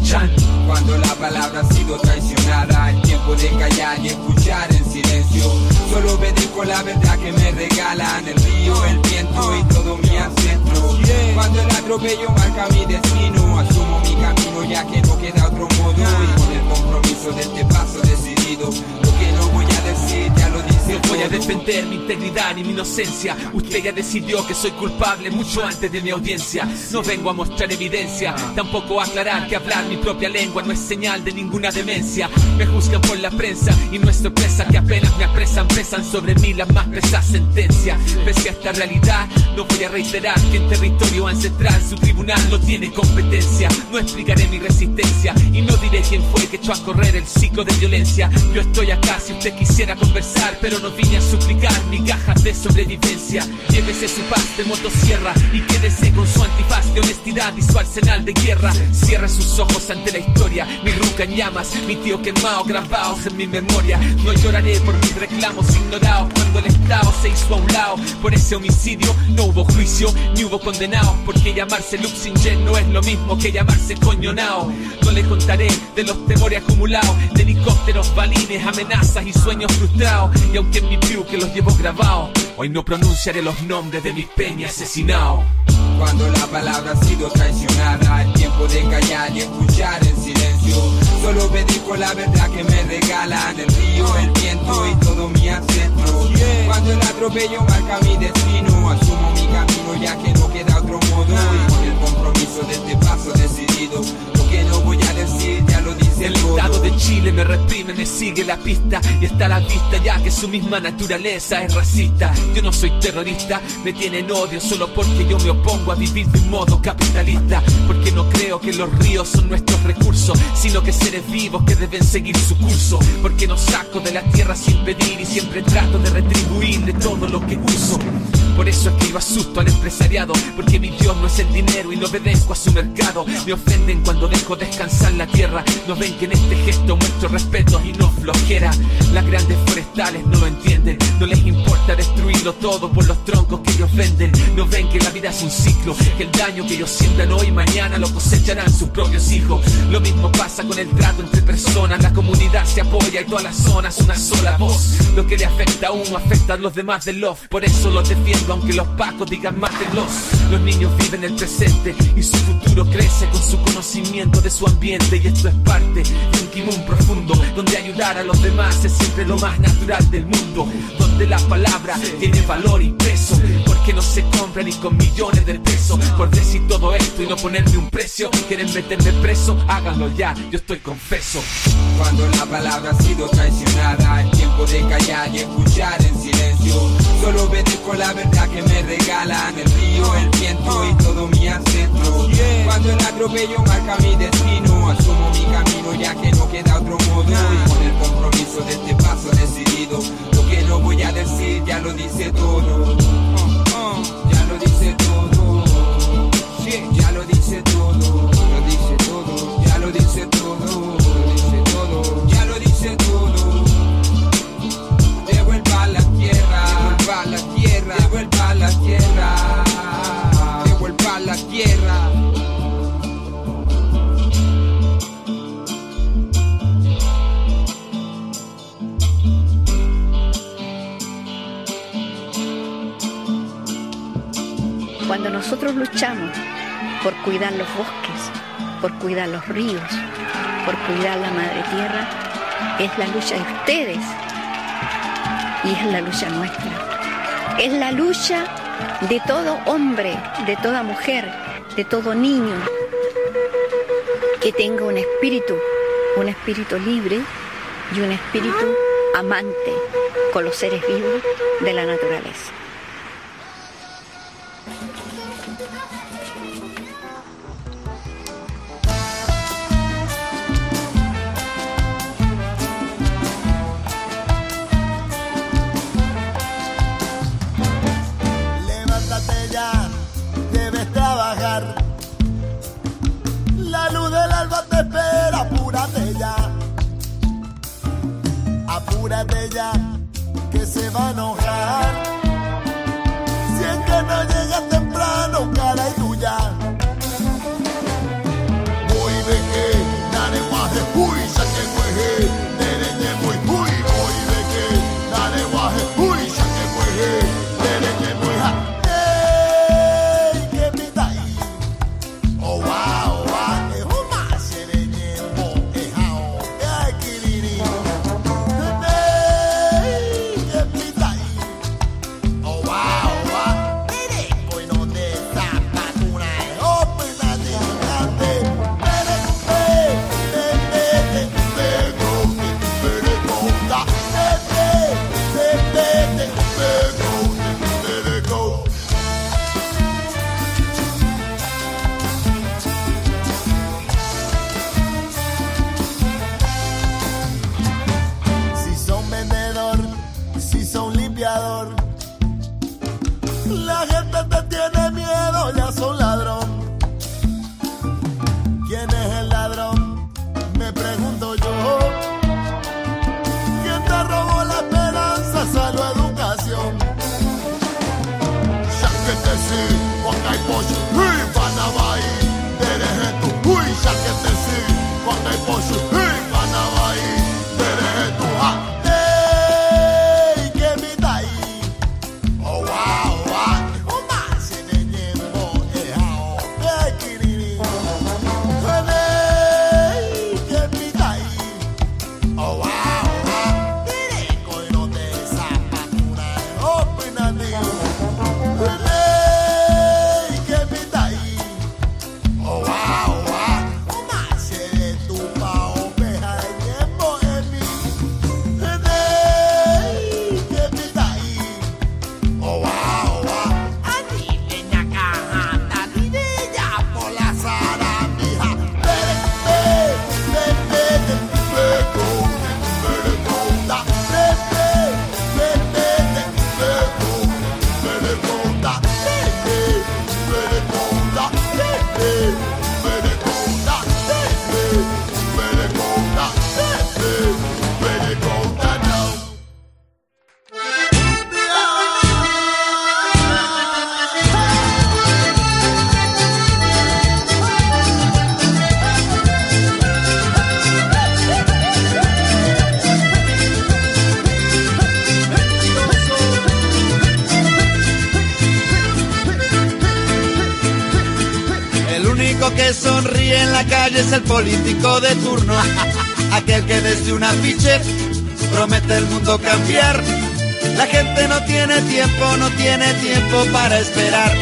chan.
Cuando la palabra ha sido traicionada, es tiempo de callar y escuchar en silencio. Solo obedezco la verdad que me regalan el río, el viento y todo mi ancestro. Cuando el atropello marca mi destino, asumo mi camino ya que no queda otro modo. Y con el compromiso de este paso decidido, lo que no voy decir ya lo
No voy a defender mi integridad ni mi inocencia. Usted ya decidió que soy culpable mucho antes de mi audiencia. No vengo a mostrar evidencia, tampoco a aclarar que hablar mi propia lengua no es señal de ninguna demencia. Me juzgan por la prensa y no es sorpresa que apenas me apresan, pesan sobre mí las más pesadas sentencias. Pese a esta realidad, no voy a reiterar que en territorio ancestral su tribunal no tiene competencia. No explicaré mi resistencia y no diré quién fue que echó a correr el ciclo de violencia. Yo estoy acá si usted quisiera conversar, pero no vine a suplicar migajas de sobrevivencia. Llévese su paz de motosierra y quédese con su antifaz de honestidad y su arsenal de guerra. Cierre sus ojos ante la historia, mi ruca en llamas, mi tío quemado, grabados en mi memoria. No lloraré por mis reclamos ignorados cuando el Estado se hizo a un lado. Por ese homicidio no hubo juicio ni hubo condenado, porque llamarse Luxingen no es lo mismo que llamarse coñonao. No le contaré de los temores acumulados, de helicópteros, balines, amenazas y sueños frustrados. Aunque en mi que los llevo grabados, hoy no pronunciaré los nombres de mis peñas asesinados.
Cuando la palabra ha sido traicionada, es tiempo de callar y escuchar en silencio. Solo obedezco la verdad que me regalan el río, el viento y todo mi ancestro. Cuando el atropello marca mi destino, asumo mi camino ya que no otro modo. Y con el compromiso de este paso decidido, lo que no voy a decir ya lo dice
El. Estado de Chile me reprime, me sigue la pista y está a la vista ya que su misma naturaleza es racista. Yo no soy terrorista, me tienen odio solo porque yo me opongo a vivir de un modo capitalista. Porque no creo que los ríos son nuestros recursos, sino que seres vivos que deben seguir su curso. Porque no saco de la tierra sin pedir y siempre trato de retribuirle todo lo que uso. Por eso es que yo asusto al empresariado, porque mi Dios no es el dinero y no obedezco a su mercado. Me ofenden cuando dejo descansar la tierra. No ven que en este gesto muestro respeto y no flojera. Las grandes forestales no lo entienden, no les importa destruirlo todo por los troncos que ellos venden. No ven que la vida es un ciclo, que el daño que ellos siembran hoy mañana lo cosecharán sus propios hijos. Lo mismo pasa con el trato entre personas, la comunidad se apoya y todas las zonas una sola voz. Lo que le afecta a uno afecta a los demás del love, por eso los defiendo aunque los pacos digan mátenlos. Los niños viven el presente y su futuro crece con su conocimiento de su ambiente y esto es parte de un kimón profundo donde ayudar a los demás es siempre lo más natural del mundo, donde la palabra tiene valor y peso, porque no se compra ni con millones de pesos. Por decir todo esto y no ponerme un precio, quieren meterme preso, háganlo ya, yo estoy confeso.
Cuando la palabra ha sido traicionada, es tiempo de callar y escuchar en silencio. Solo obedezco la verdad que me regalan el río, el viento y todo mi ancestro. Cuando el atropello marca mi destino, asumo mi camino ya que no queda otro modo. Y con el compromiso de este paso decidido, lo que no voy a decir ya lo dice todo. Ya lo dice todo. Ya vuelva a la tierra, que vuelva a la tierra.
Cuando nosotros luchamos por cuidar los bosques, por cuidar los ríos, por cuidar la madre tierra, es la lucha de ustedes y es la lucha nuestra. Es la lucha de todo hombre, de toda mujer, de todo niño que tenga un espíritu, un espíritu libre y un espíritu amante con los seres vivos de la naturaleza.
es el
político de turno, aquel que desde un afiche promete el mundo cambiar. La gente no tiene tiempo, no tiene tiempo para esperar.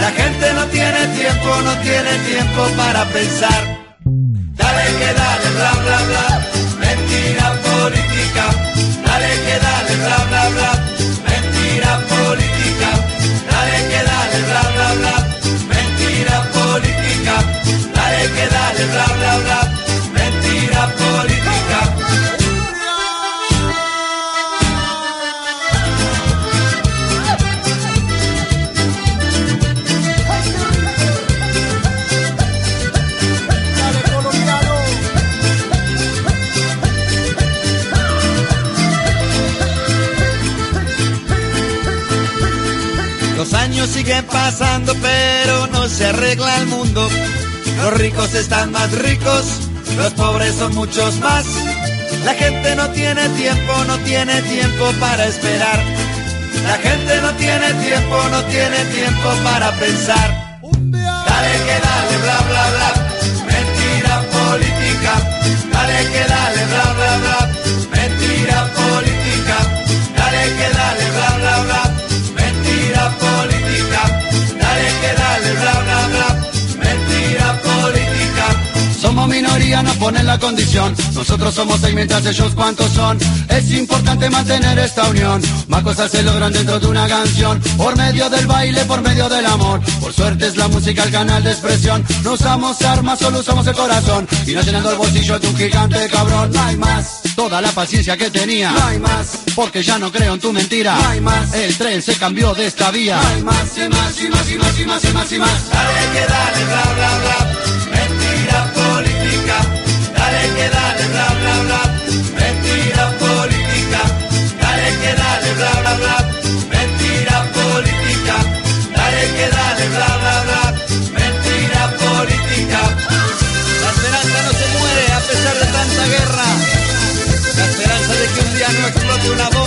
La gente no tiene tiempo, no tiene tiempo para pensar. Dale que dale, bla bla bla, mentira política. Dale que dale, bla bla bla, mentira política. Dale que dale, bla bla bla, mentira política que dale bla bla bla, mentira política. Los años siguen pasando, pero no se arregla el mundo. Los ricos están más ricos, los pobres son muchos más. La gente no tiene tiempo, no tiene tiempo para esperar. La gente no tiene tiempo, no tiene tiempo para pensar. Dale que dale, bla bla bla, mentira política. Dale que dale, bla bla bla, mentira política. Dale que dale, bla bla bla, mentira política. Dale que dale, bla bla bla. Somos minoría, nos ponen la condición. Nosotros somos seis mientras ellos cuántos son. Es importante mantener esta unión. Más cosas se logran dentro de una canción. Por medio del baile, por medio del amor. Por suerte es la música el canal de expresión. No usamos armas, solo usamos el corazón. Y no llenando el bolsillo de un gigante cabrón. No hay más. Toda la paciencia que tenía. No hay más. Porque ya no creo en tu mentira. No hay más. El tren se cambió de esta vía. No hay más, y más, y más, y más, y más, y más, y más. Dale que dale, bla, bla, bla. Que dale, bla, bla, bla. Mentira política. Dale que dale, bla, bla, bla. Mentira política. Dale que dale, bla, bla, bla. Mentira política.
La esperanza no se muere a pesar de tanta guerra. La esperanza de que un día no explote una bomba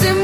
Que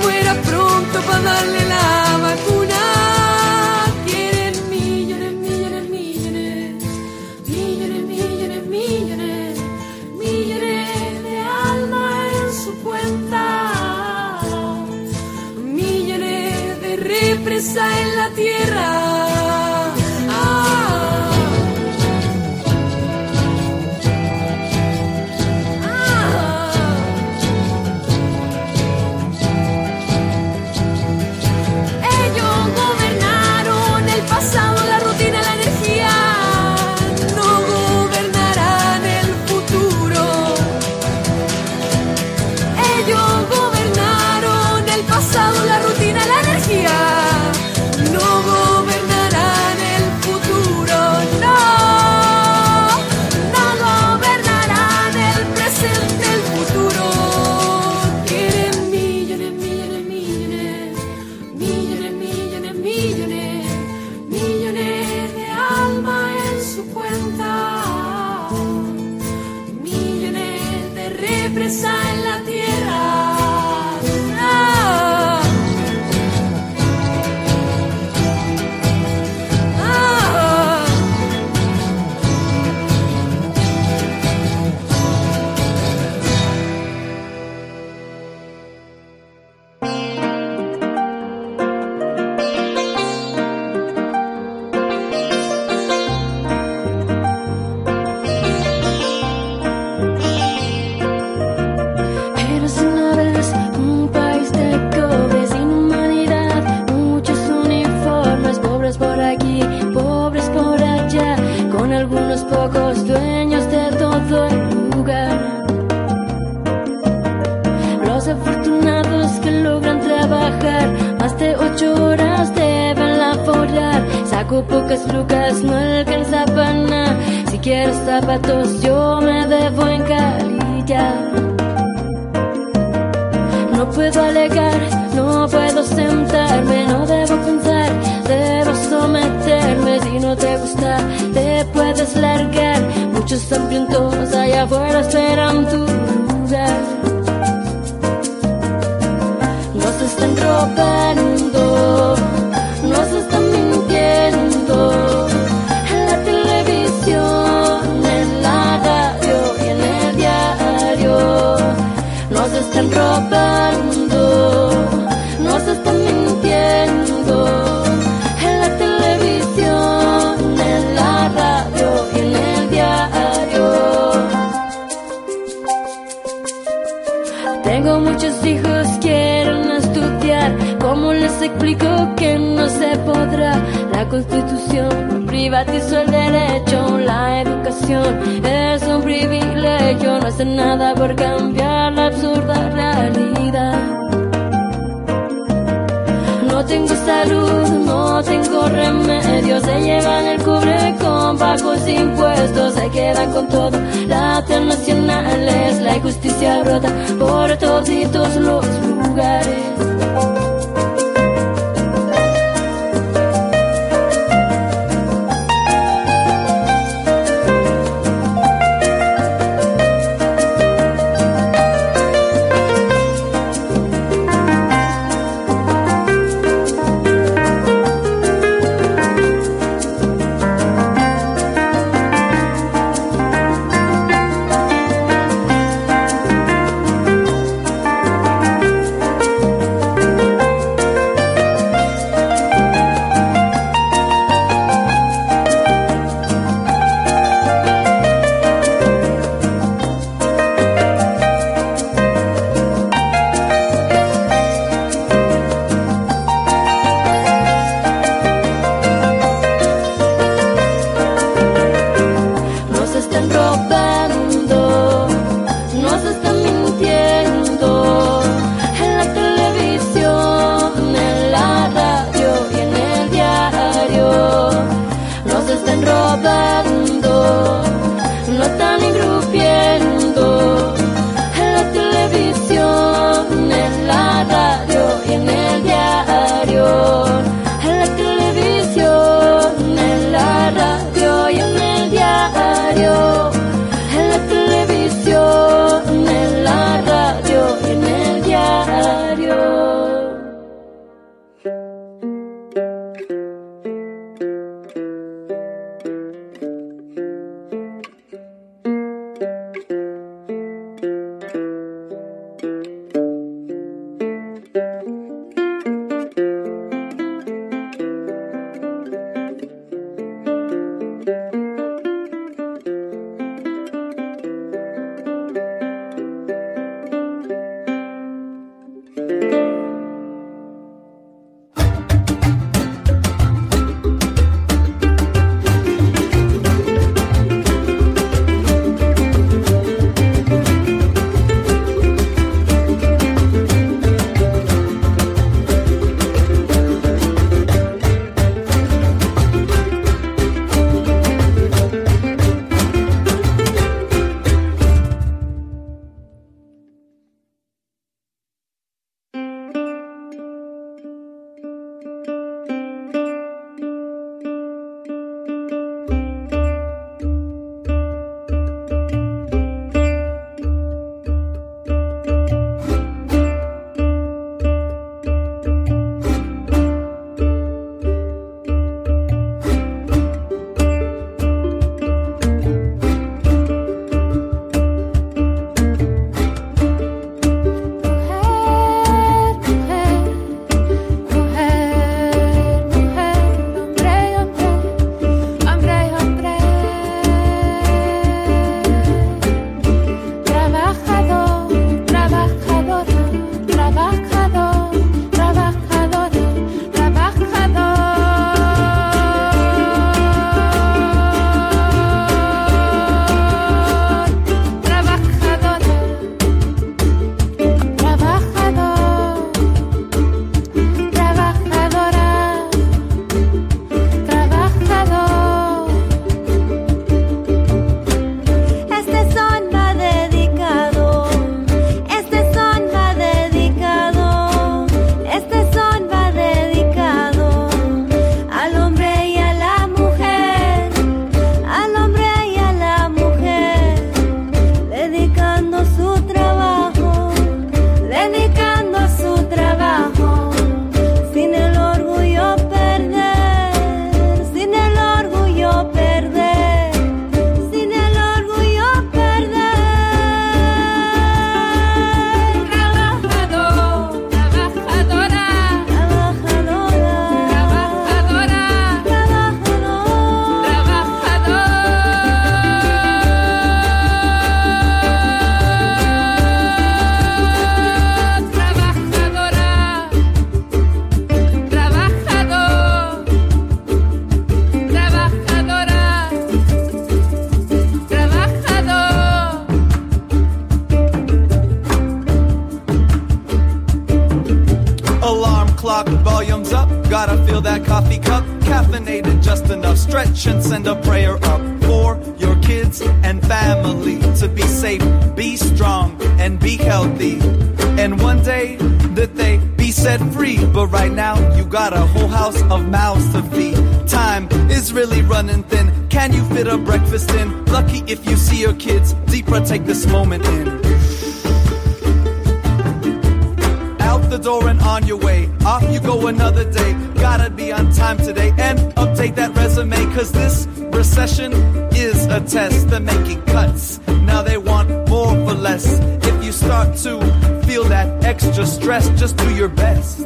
another day. Gotta be on time today and update that resume. Cause this recession is a test. They're making cuts. Now they want more for less. If you start to feel that extra stress, just do your best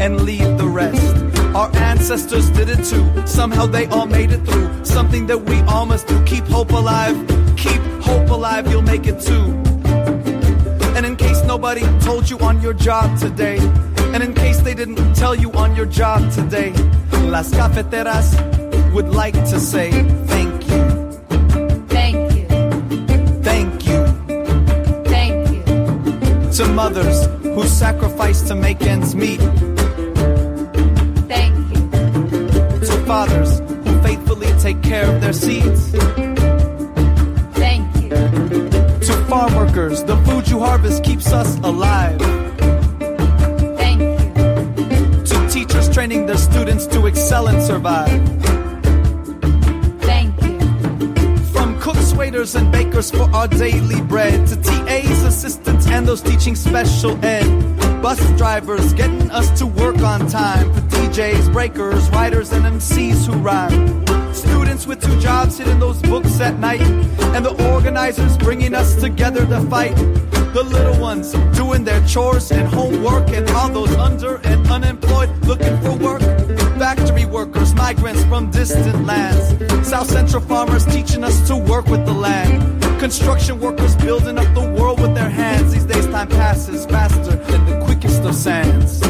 and leave the rest. Our ancestors did it too. Somehow they all made it through. Something that we all must do. Keep hope alive. Keep hope alive. You'll make it too. And in case nobody told you on your job today, and in case they didn't tell you on your job today, Las Cafeteras would like to say thank you.
Thank you.
Thank you
Thank you.
to mothers who sacrifice to make ends meet,
Thank you.
to fathers who faithfully take care of their seeds,
Thank you.
to farm workers. The food you harvest keeps us alive. Training their students to excel and survive.
Thank you.
From cooks, waiters, and bakers for our daily bread to TAs, assistants, and those teaching special ed. Bus drivers getting us to work on time. For DJs, breakers, writers, and MCs who rhyme. Students with two jobs hitting those books at night. And the organizers bringing us together to fight. The little ones doing their chores and homework. And all those under and unemployed looking for work. Factory workers, migrants from distant lands. South Central farmers teaching us to work with the land. Construction workers building up the world with their hands. These days, time passes faster than the quickest of sands.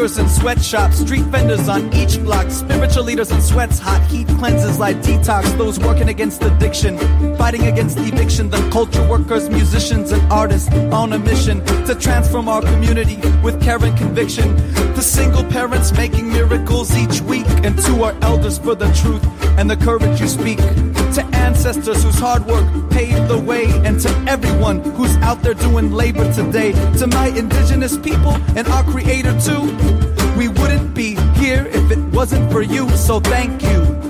Workers in sweatshops, street vendors on each block, spiritual leaders in sweats, hot heat cleanses like detox, those working against addiction, fighting against eviction, the culture workers, musicians, and artists on a mission to transform our community with care and conviction. The single parents making miracles each week, and to our elders for the truth and the courage you speak. To ancestors whose hard work paved the way, and to everyone who's out there doing labor today. To my indigenous people and our creator too. We wouldn't be here if it wasn't for you, so thank you.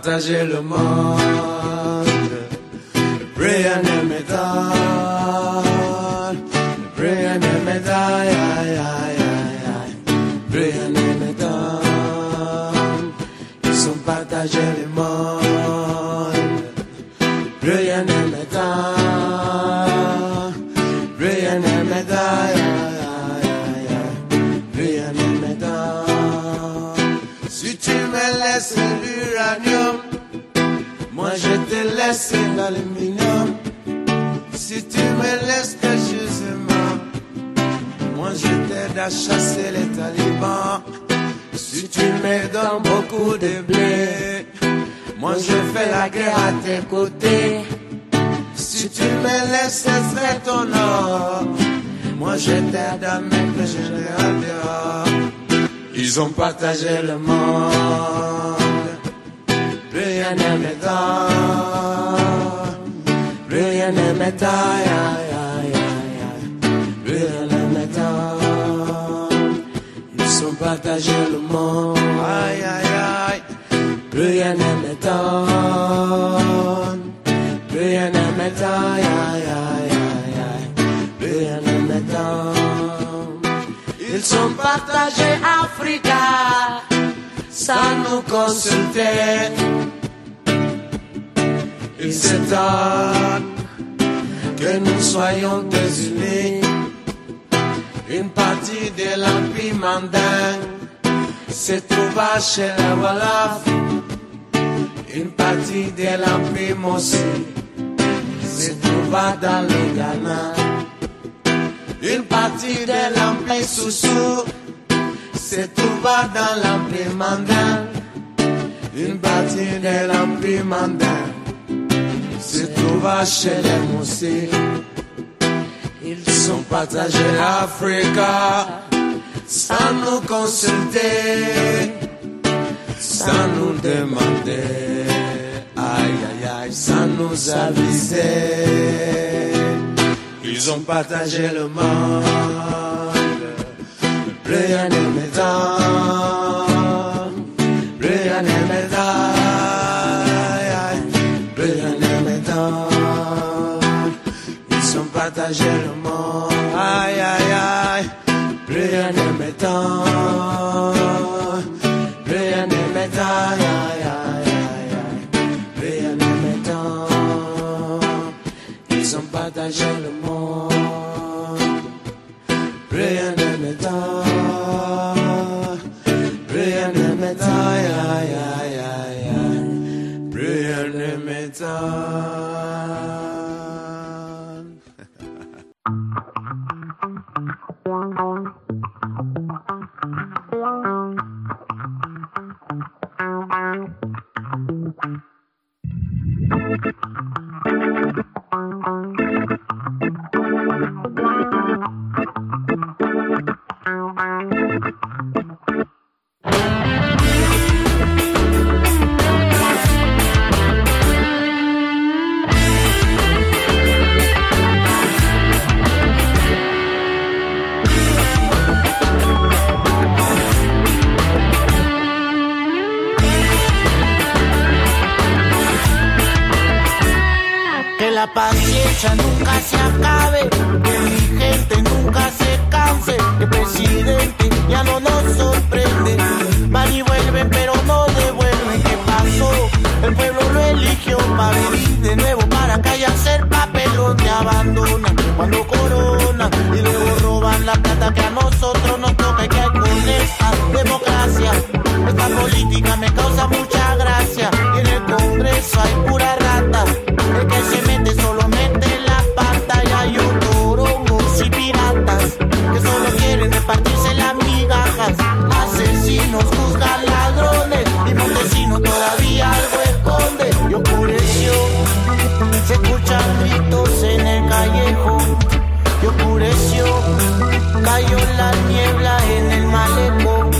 partager le monde. j'étais dans mes que je les reverrai. Ils ont partagé le monde, plus rien ne m'étonne, plus rien ne m'étonne. partager le monde. Aïe, aïe, aïe. Plus rien ne m'étonne. Plus rien ne m'étonne. Aïe, aïe. Partagé Africa sans nous consulter. Ils s'étonnent que nous soyons désunis. Une partie de l'Empire mandingue se trouva chez la Wolof. Une partie de l'Empire Mossi se trouva dans le Ghana. Une partie de l'Empire Soussou se trouva dans l'Empire Mandin. Une partie de l'Empire Mandin se trouva chez les Moussi. Ils sont partagés l'Africa sans nous consulter, sans nous demander, aïe aïe aïe, sans nous aviser. Ils ont partagé le monde. Brian et Médan. Brian et Médan. Brian et Médan. Ils ont partagé le monde.
Que paciencia nunca se acabe, que mi gente nunca se canse, que el presidente ya no nos sorprende. Van y vuelven, pero no devuelven. ¿Qué pasó? El pueblo lo eligió para vivir de nuevo, para callar cuando corona y luego roban la plata que a nosotros nos toca y que hay con esta democracia. Esta política me causa mucha gracia y en el Congreso hay pura Cayó la niebla en el malecón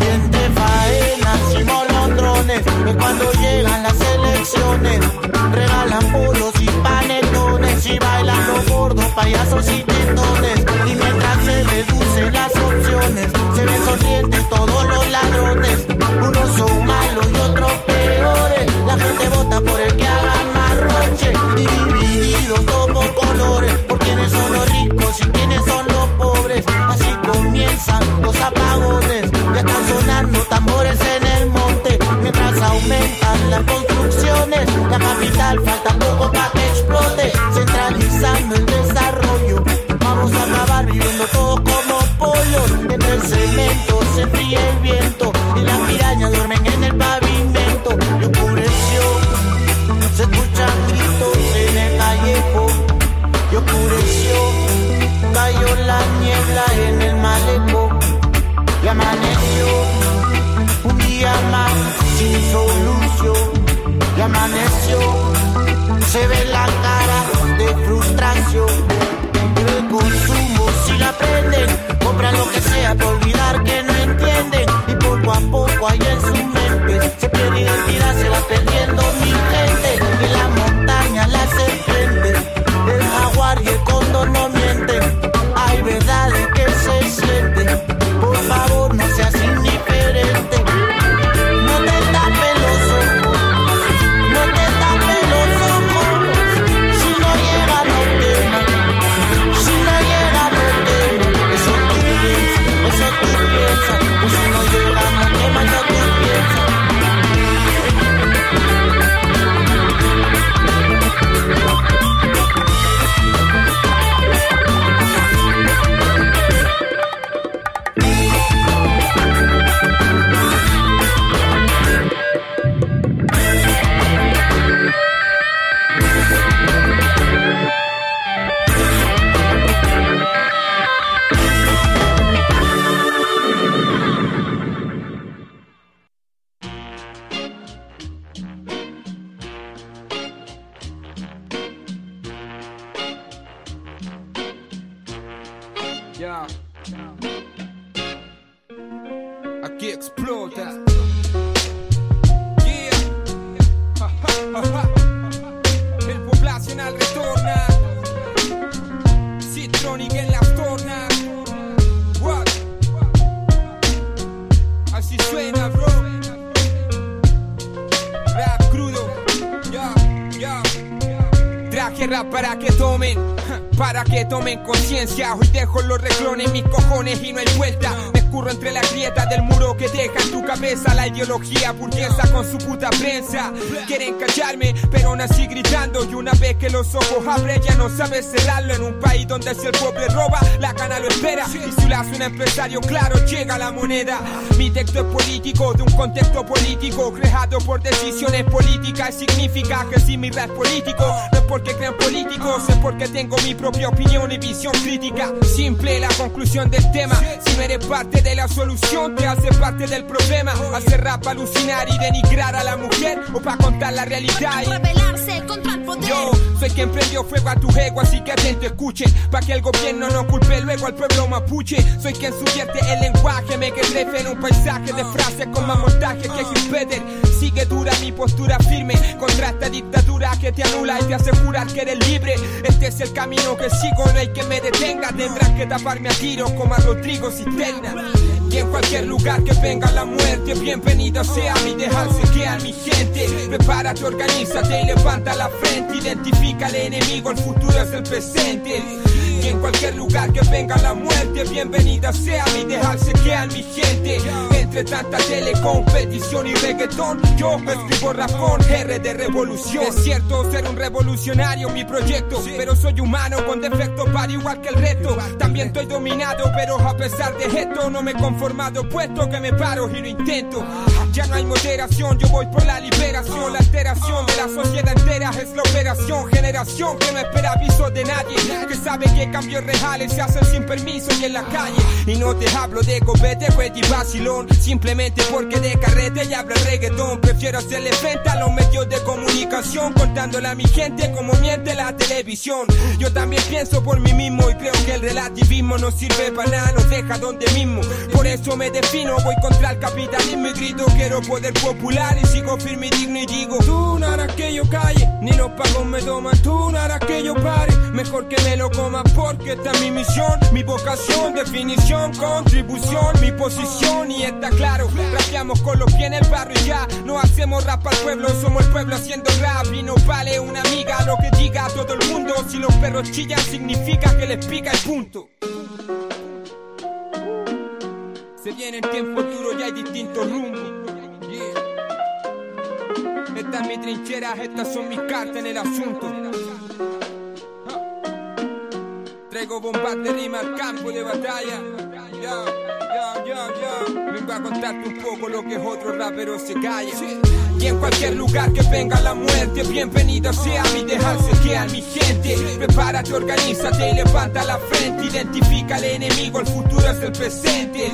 entre faenas y molondrones es cuando llegan las elecciones. Regalan puros y panetones y bailan los gordos, payasos y los apagones. Ya están sonando tambores en el monte. Mientras aumentan las construcciones, la capital falta poco para que explote. Centralizando el desarrollo. Vamos a acabar viviendo todos como pollos. Entre el cemento se fríe el viento. Se ve la cara de frustración. El consumo si la prenden. Compran lo que sea por
conciencia. Hoy dejo los reclones, mis cojones y no hay vuelta. Me escurro entre las grietas del muro que deja en tu cabeza la ideología burguesa con su puta prensa. Quieren callarme, pero nací gritando. Y una vez que los ojos abren, ya no sabes cerrarlo. En un país donde si un empresario, claro, llega la moneda. Mi texto es político, de un contexto político, creado por decisiones políticas. Significa que si mi rap político, no es porque crean políticos, es porque tengo mi propia opinión y visión crítica. Simple la conclusión del tema. Si no eres parte de la solución, te hace parte del problema. Hacer rap, alucinar y denigrar a la mujer, o para contar la realidad. Soy quien prendió fuego a tu ego, así que atento escuchen. Pa' que el gobierno no culpe luego al pueblo mapuche. Soy quien subvierte el lenguaje, me que trefe en un paisaje de frases con más montaje que Peter. Sigue dura mi postura firme contra esta dictadura que te anula y te hace que eres libre. Este es el camino que sigo, no hay que me detenga. Tendrás que taparme a tiros como a Rodrigo Cisterna. En cualquier lugar que venga la muerte, bienvenido sea mi dejarse que a mi gente. Prepárate, organízate y levanta la frente. Identifica al enemigo, el futuro es el presente. Y en cualquier lugar que venga la muerte, bienvenida sea mi dejarse que a mi gente. Entre tanta telecompetición y reggaetón, yo escribo rapón, R de revolución. Es cierto ser un revolucionario, mi proyecto, pero soy humano con defectos para igual que el resto. También estoy dominado, pero a pesar de esto no me he conformado, puesto que me paro y lo intento. Ya no hay moderación, yo voy por la liberación, la alteración de la sociedad entera es la operación. Generación que no espera aviso de nadie, que sabe que cambios reales se hacen sin permiso y en la calle. Y no te hablo de copete, y vacilón, simplemente porque de carrete y hablo reggaetón. Prefiero hacerle frente a los medios de comunicación, contándole a mi gente como miente la televisión. Yo también pienso por mí mismo y creo que el relativismo no sirve para nada, nos deja donde mismo. Por eso me defino, voy contra el capitalismo y grito, quiero poder popular y sigo firme y digno y digo, tú no harás que yo calle, ni los pagos me toman, tú no harás que yo pare, mejor que me lo coma porque esta es mi misión, mi vocación, definición, contribución, mi posición y claro, rapeamos con los pies en el barrio y ya, no hacemos rap al pueblo, somos el pueblo haciendo rap y no vale una amiga lo que diga todo el mundo, si los perros chillan significa que les pica el punto. Se vienen tiempos duros y hay distintos rumbos. Yeah. Esta es mi trinchera, estas son mis cartas en el asunto. Traigo bombas de rima al campo de batalla. Vengo a contarte un poco lo que otro rapero se calla. Y en cualquier lugar que venga la muerte, bienvenida sea mi dejarse que a mi gente. Prepárate, organízate y levanta la frente. Identifica al enemigo, el futuro es el presente.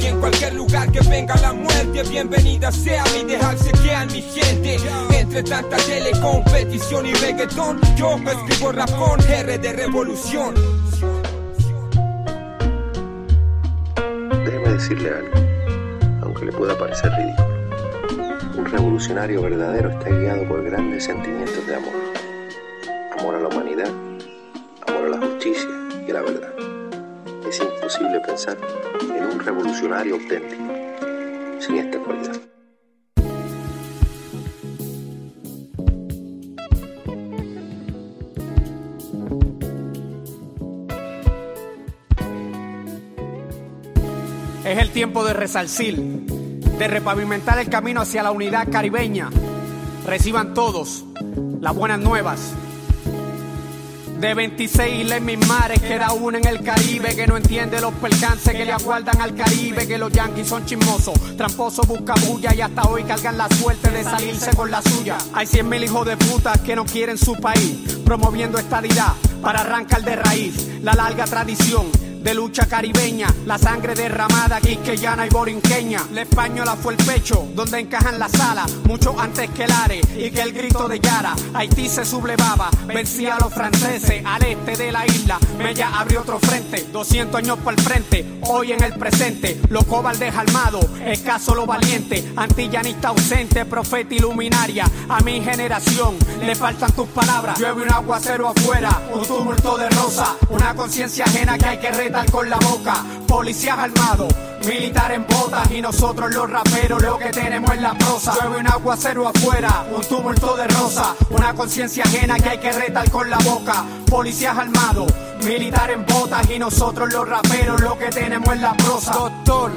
Y en cualquier lugar que venga la muerte, bienvenida sea mi dejarse que a mi gente. Entre tanta telecompetición y reggaetón, yo escribo rapón, R de revolución.
Decirle algo, aunque le pueda parecer ridículo. Un revolucionario verdadero está guiado por grandes sentimientos de amor. Amor a la humanidad, amor a la justicia y a la verdad. Es imposible pensar en un revolucionario auténtico sin esta cualidad.
Es el tiempo de resarcir, de repavimentar el camino hacia la unidad caribeña. Reciban todos las buenas nuevas. De 26 islas mis mares, queda uno en el Caribe que no entiende los percances que le aguardan al Caribe. Que los yanquis son chismosos, tramposos, bulla y hasta hoy cargan la suerte de salirse con la suya. Hay 100 mil hijos de puta que no quieren su país, promoviendo estadidad para arrancar de raíz la larga tradición de lucha caribeña, la sangre derramada quisqueyana y borinqueña. La española fue el pecho donde encajan las alas, mucho antes que el Are y que el grito de Yara. Haití se sublevaba, vencía a los franceses al este de la isla. Mella abrió otro frente, 200 años por el frente, hoy en el presente. Los cobardes armados, escaso lo valiente, antillanista ausente, profeta iluminaria. A mi generación le faltan tus palabras. Llueve un aguacero afuera, un tumulto de rosa, una conciencia ajena que hay que retar con la boca. Policías armados, militar en botas y nosotros los raperos lo que tenemos es la prosa. Llueve un aguacero afuera, un tumulto de rosa, una conciencia ajena que hay que retar con la boca. Policías armados, militar en botas y nosotros los raperos lo que tenemos es la prosa. Doctor.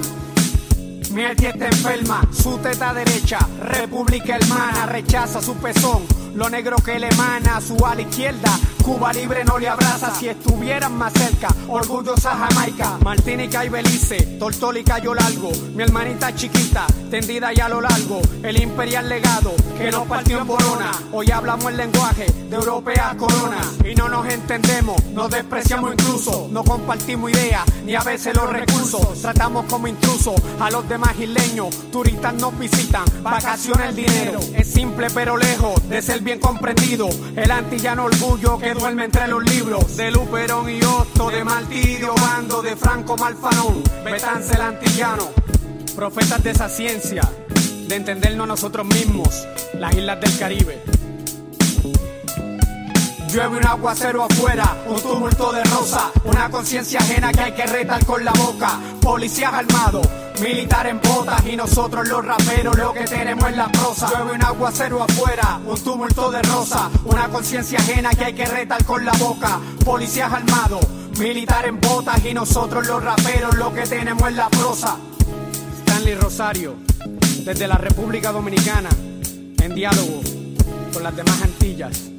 Mi tía está enferma, su teta derecha, República Hermana, rechaza su pezón, lo negro que le emana, su ala izquierda, Cuba libre no le abraza, si estuvieran más cerca, orgullosa Jamaica, Martínica y Belice, Tortólica yo largo, mi hermanita chiquita, tendida ya a lo largo, el imperial legado, que nos partió en Borona, hoy hablamos el lenguaje de europea corona, y no nos entendemos, nos despreciamos incluso, no compartimos ideas, ni a veces los recursos, tratamos como intrusos a los demás isleños, turistas nos visitan, vacaciones el dinero, es simple pero lejos de ser bien comprendido, el antillano orgullo que duerme entre los libros, de Luperón y Otto, de Martirio, Bando, de Franco Malfanón, Betance el antillano, profetas de esa ciencia, de entendernos nosotros mismos, las islas del Caribe. Llueve un aguacero afuera, un tumulto de rosa, una conciencia ajena que hay que retar con la boca. Policías armados, Militar en botas y nosotros los raperos lo que tenemos es la prosa. Llueve un aguacero afuera, un tumulto de rosa, una conciencia ajena que hay que retar con la boca. Policías armados,
militar en botas y nosotros los raperos lo que tenemos es la prosa. Stanley Rosario, desde la República Dominicana, en diálogo con las demás Antillas.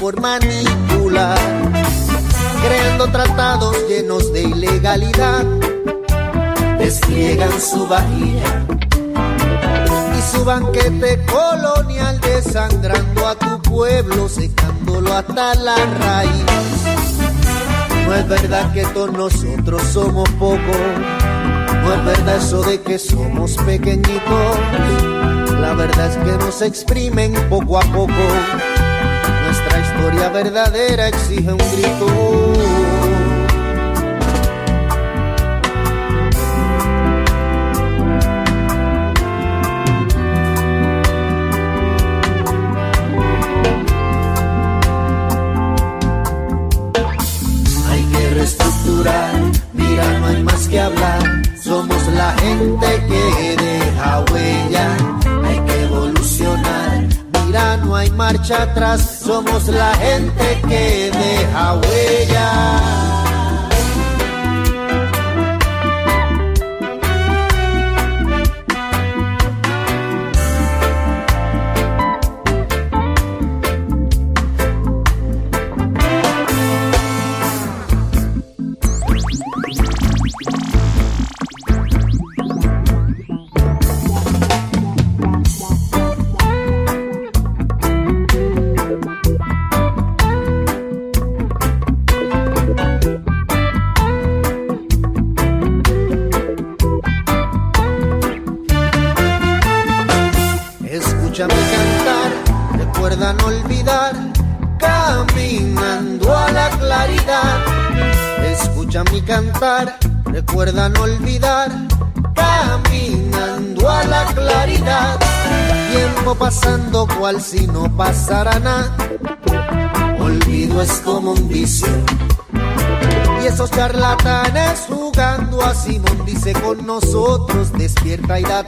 Por
manipular, creando tratados llenos de ilegalidad, despliegan su vajilla y su banquete colonial desangrando a tu pueblo, secándolo hasta la raíz. No es verdad que todos nosotros somos pocos, no es verdad eso de que somos pequeñitos. La verdad es que nos exprimen poco a poco. Historia verdadera exige un grito. Atrás. Somos la gente que deja huella.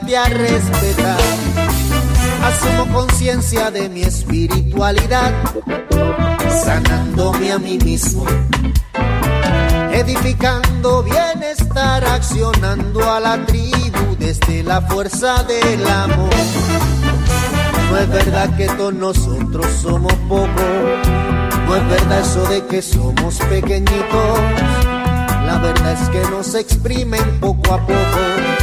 Date a respetar. Asumo conciencia de mi espiritualidad, sanándome a mí mismo, edificando bienestar, accionando a la tribu desde la fuerza del amor. No es verdad que todos nosotros somos pocos, no es verdad eso de que somos pequeñitos, la verdad es que nos exprimen poco a poco.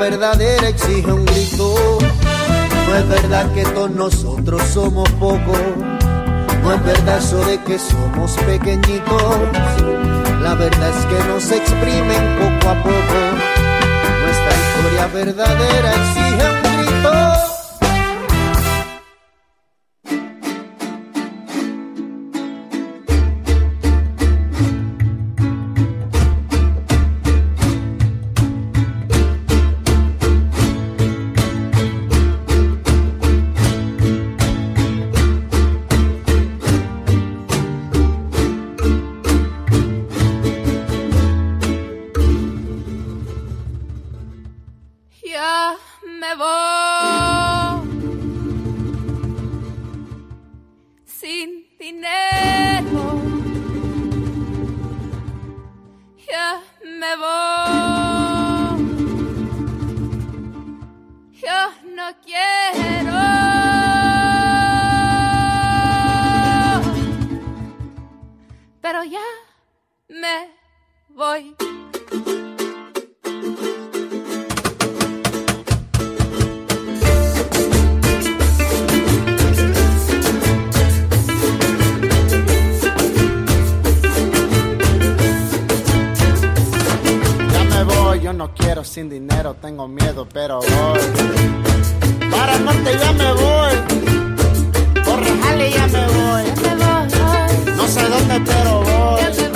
Verdadera exige un grito. No es verdad que todos nosotros somos pocos. No es verdad eso de que somos pequeñitos. La verdad es que nos exprimen poco a poco. Nuestra historia verdadera exige un grito.
Ya me voy sin dinero. Ya me voy. Yo no quiero. Pero ya me voy.
No quiero sin dinero, tengo miedo, pero voy. Para norte ya me voy. Por Rejale ya me voy. No sé dónde, pero voy,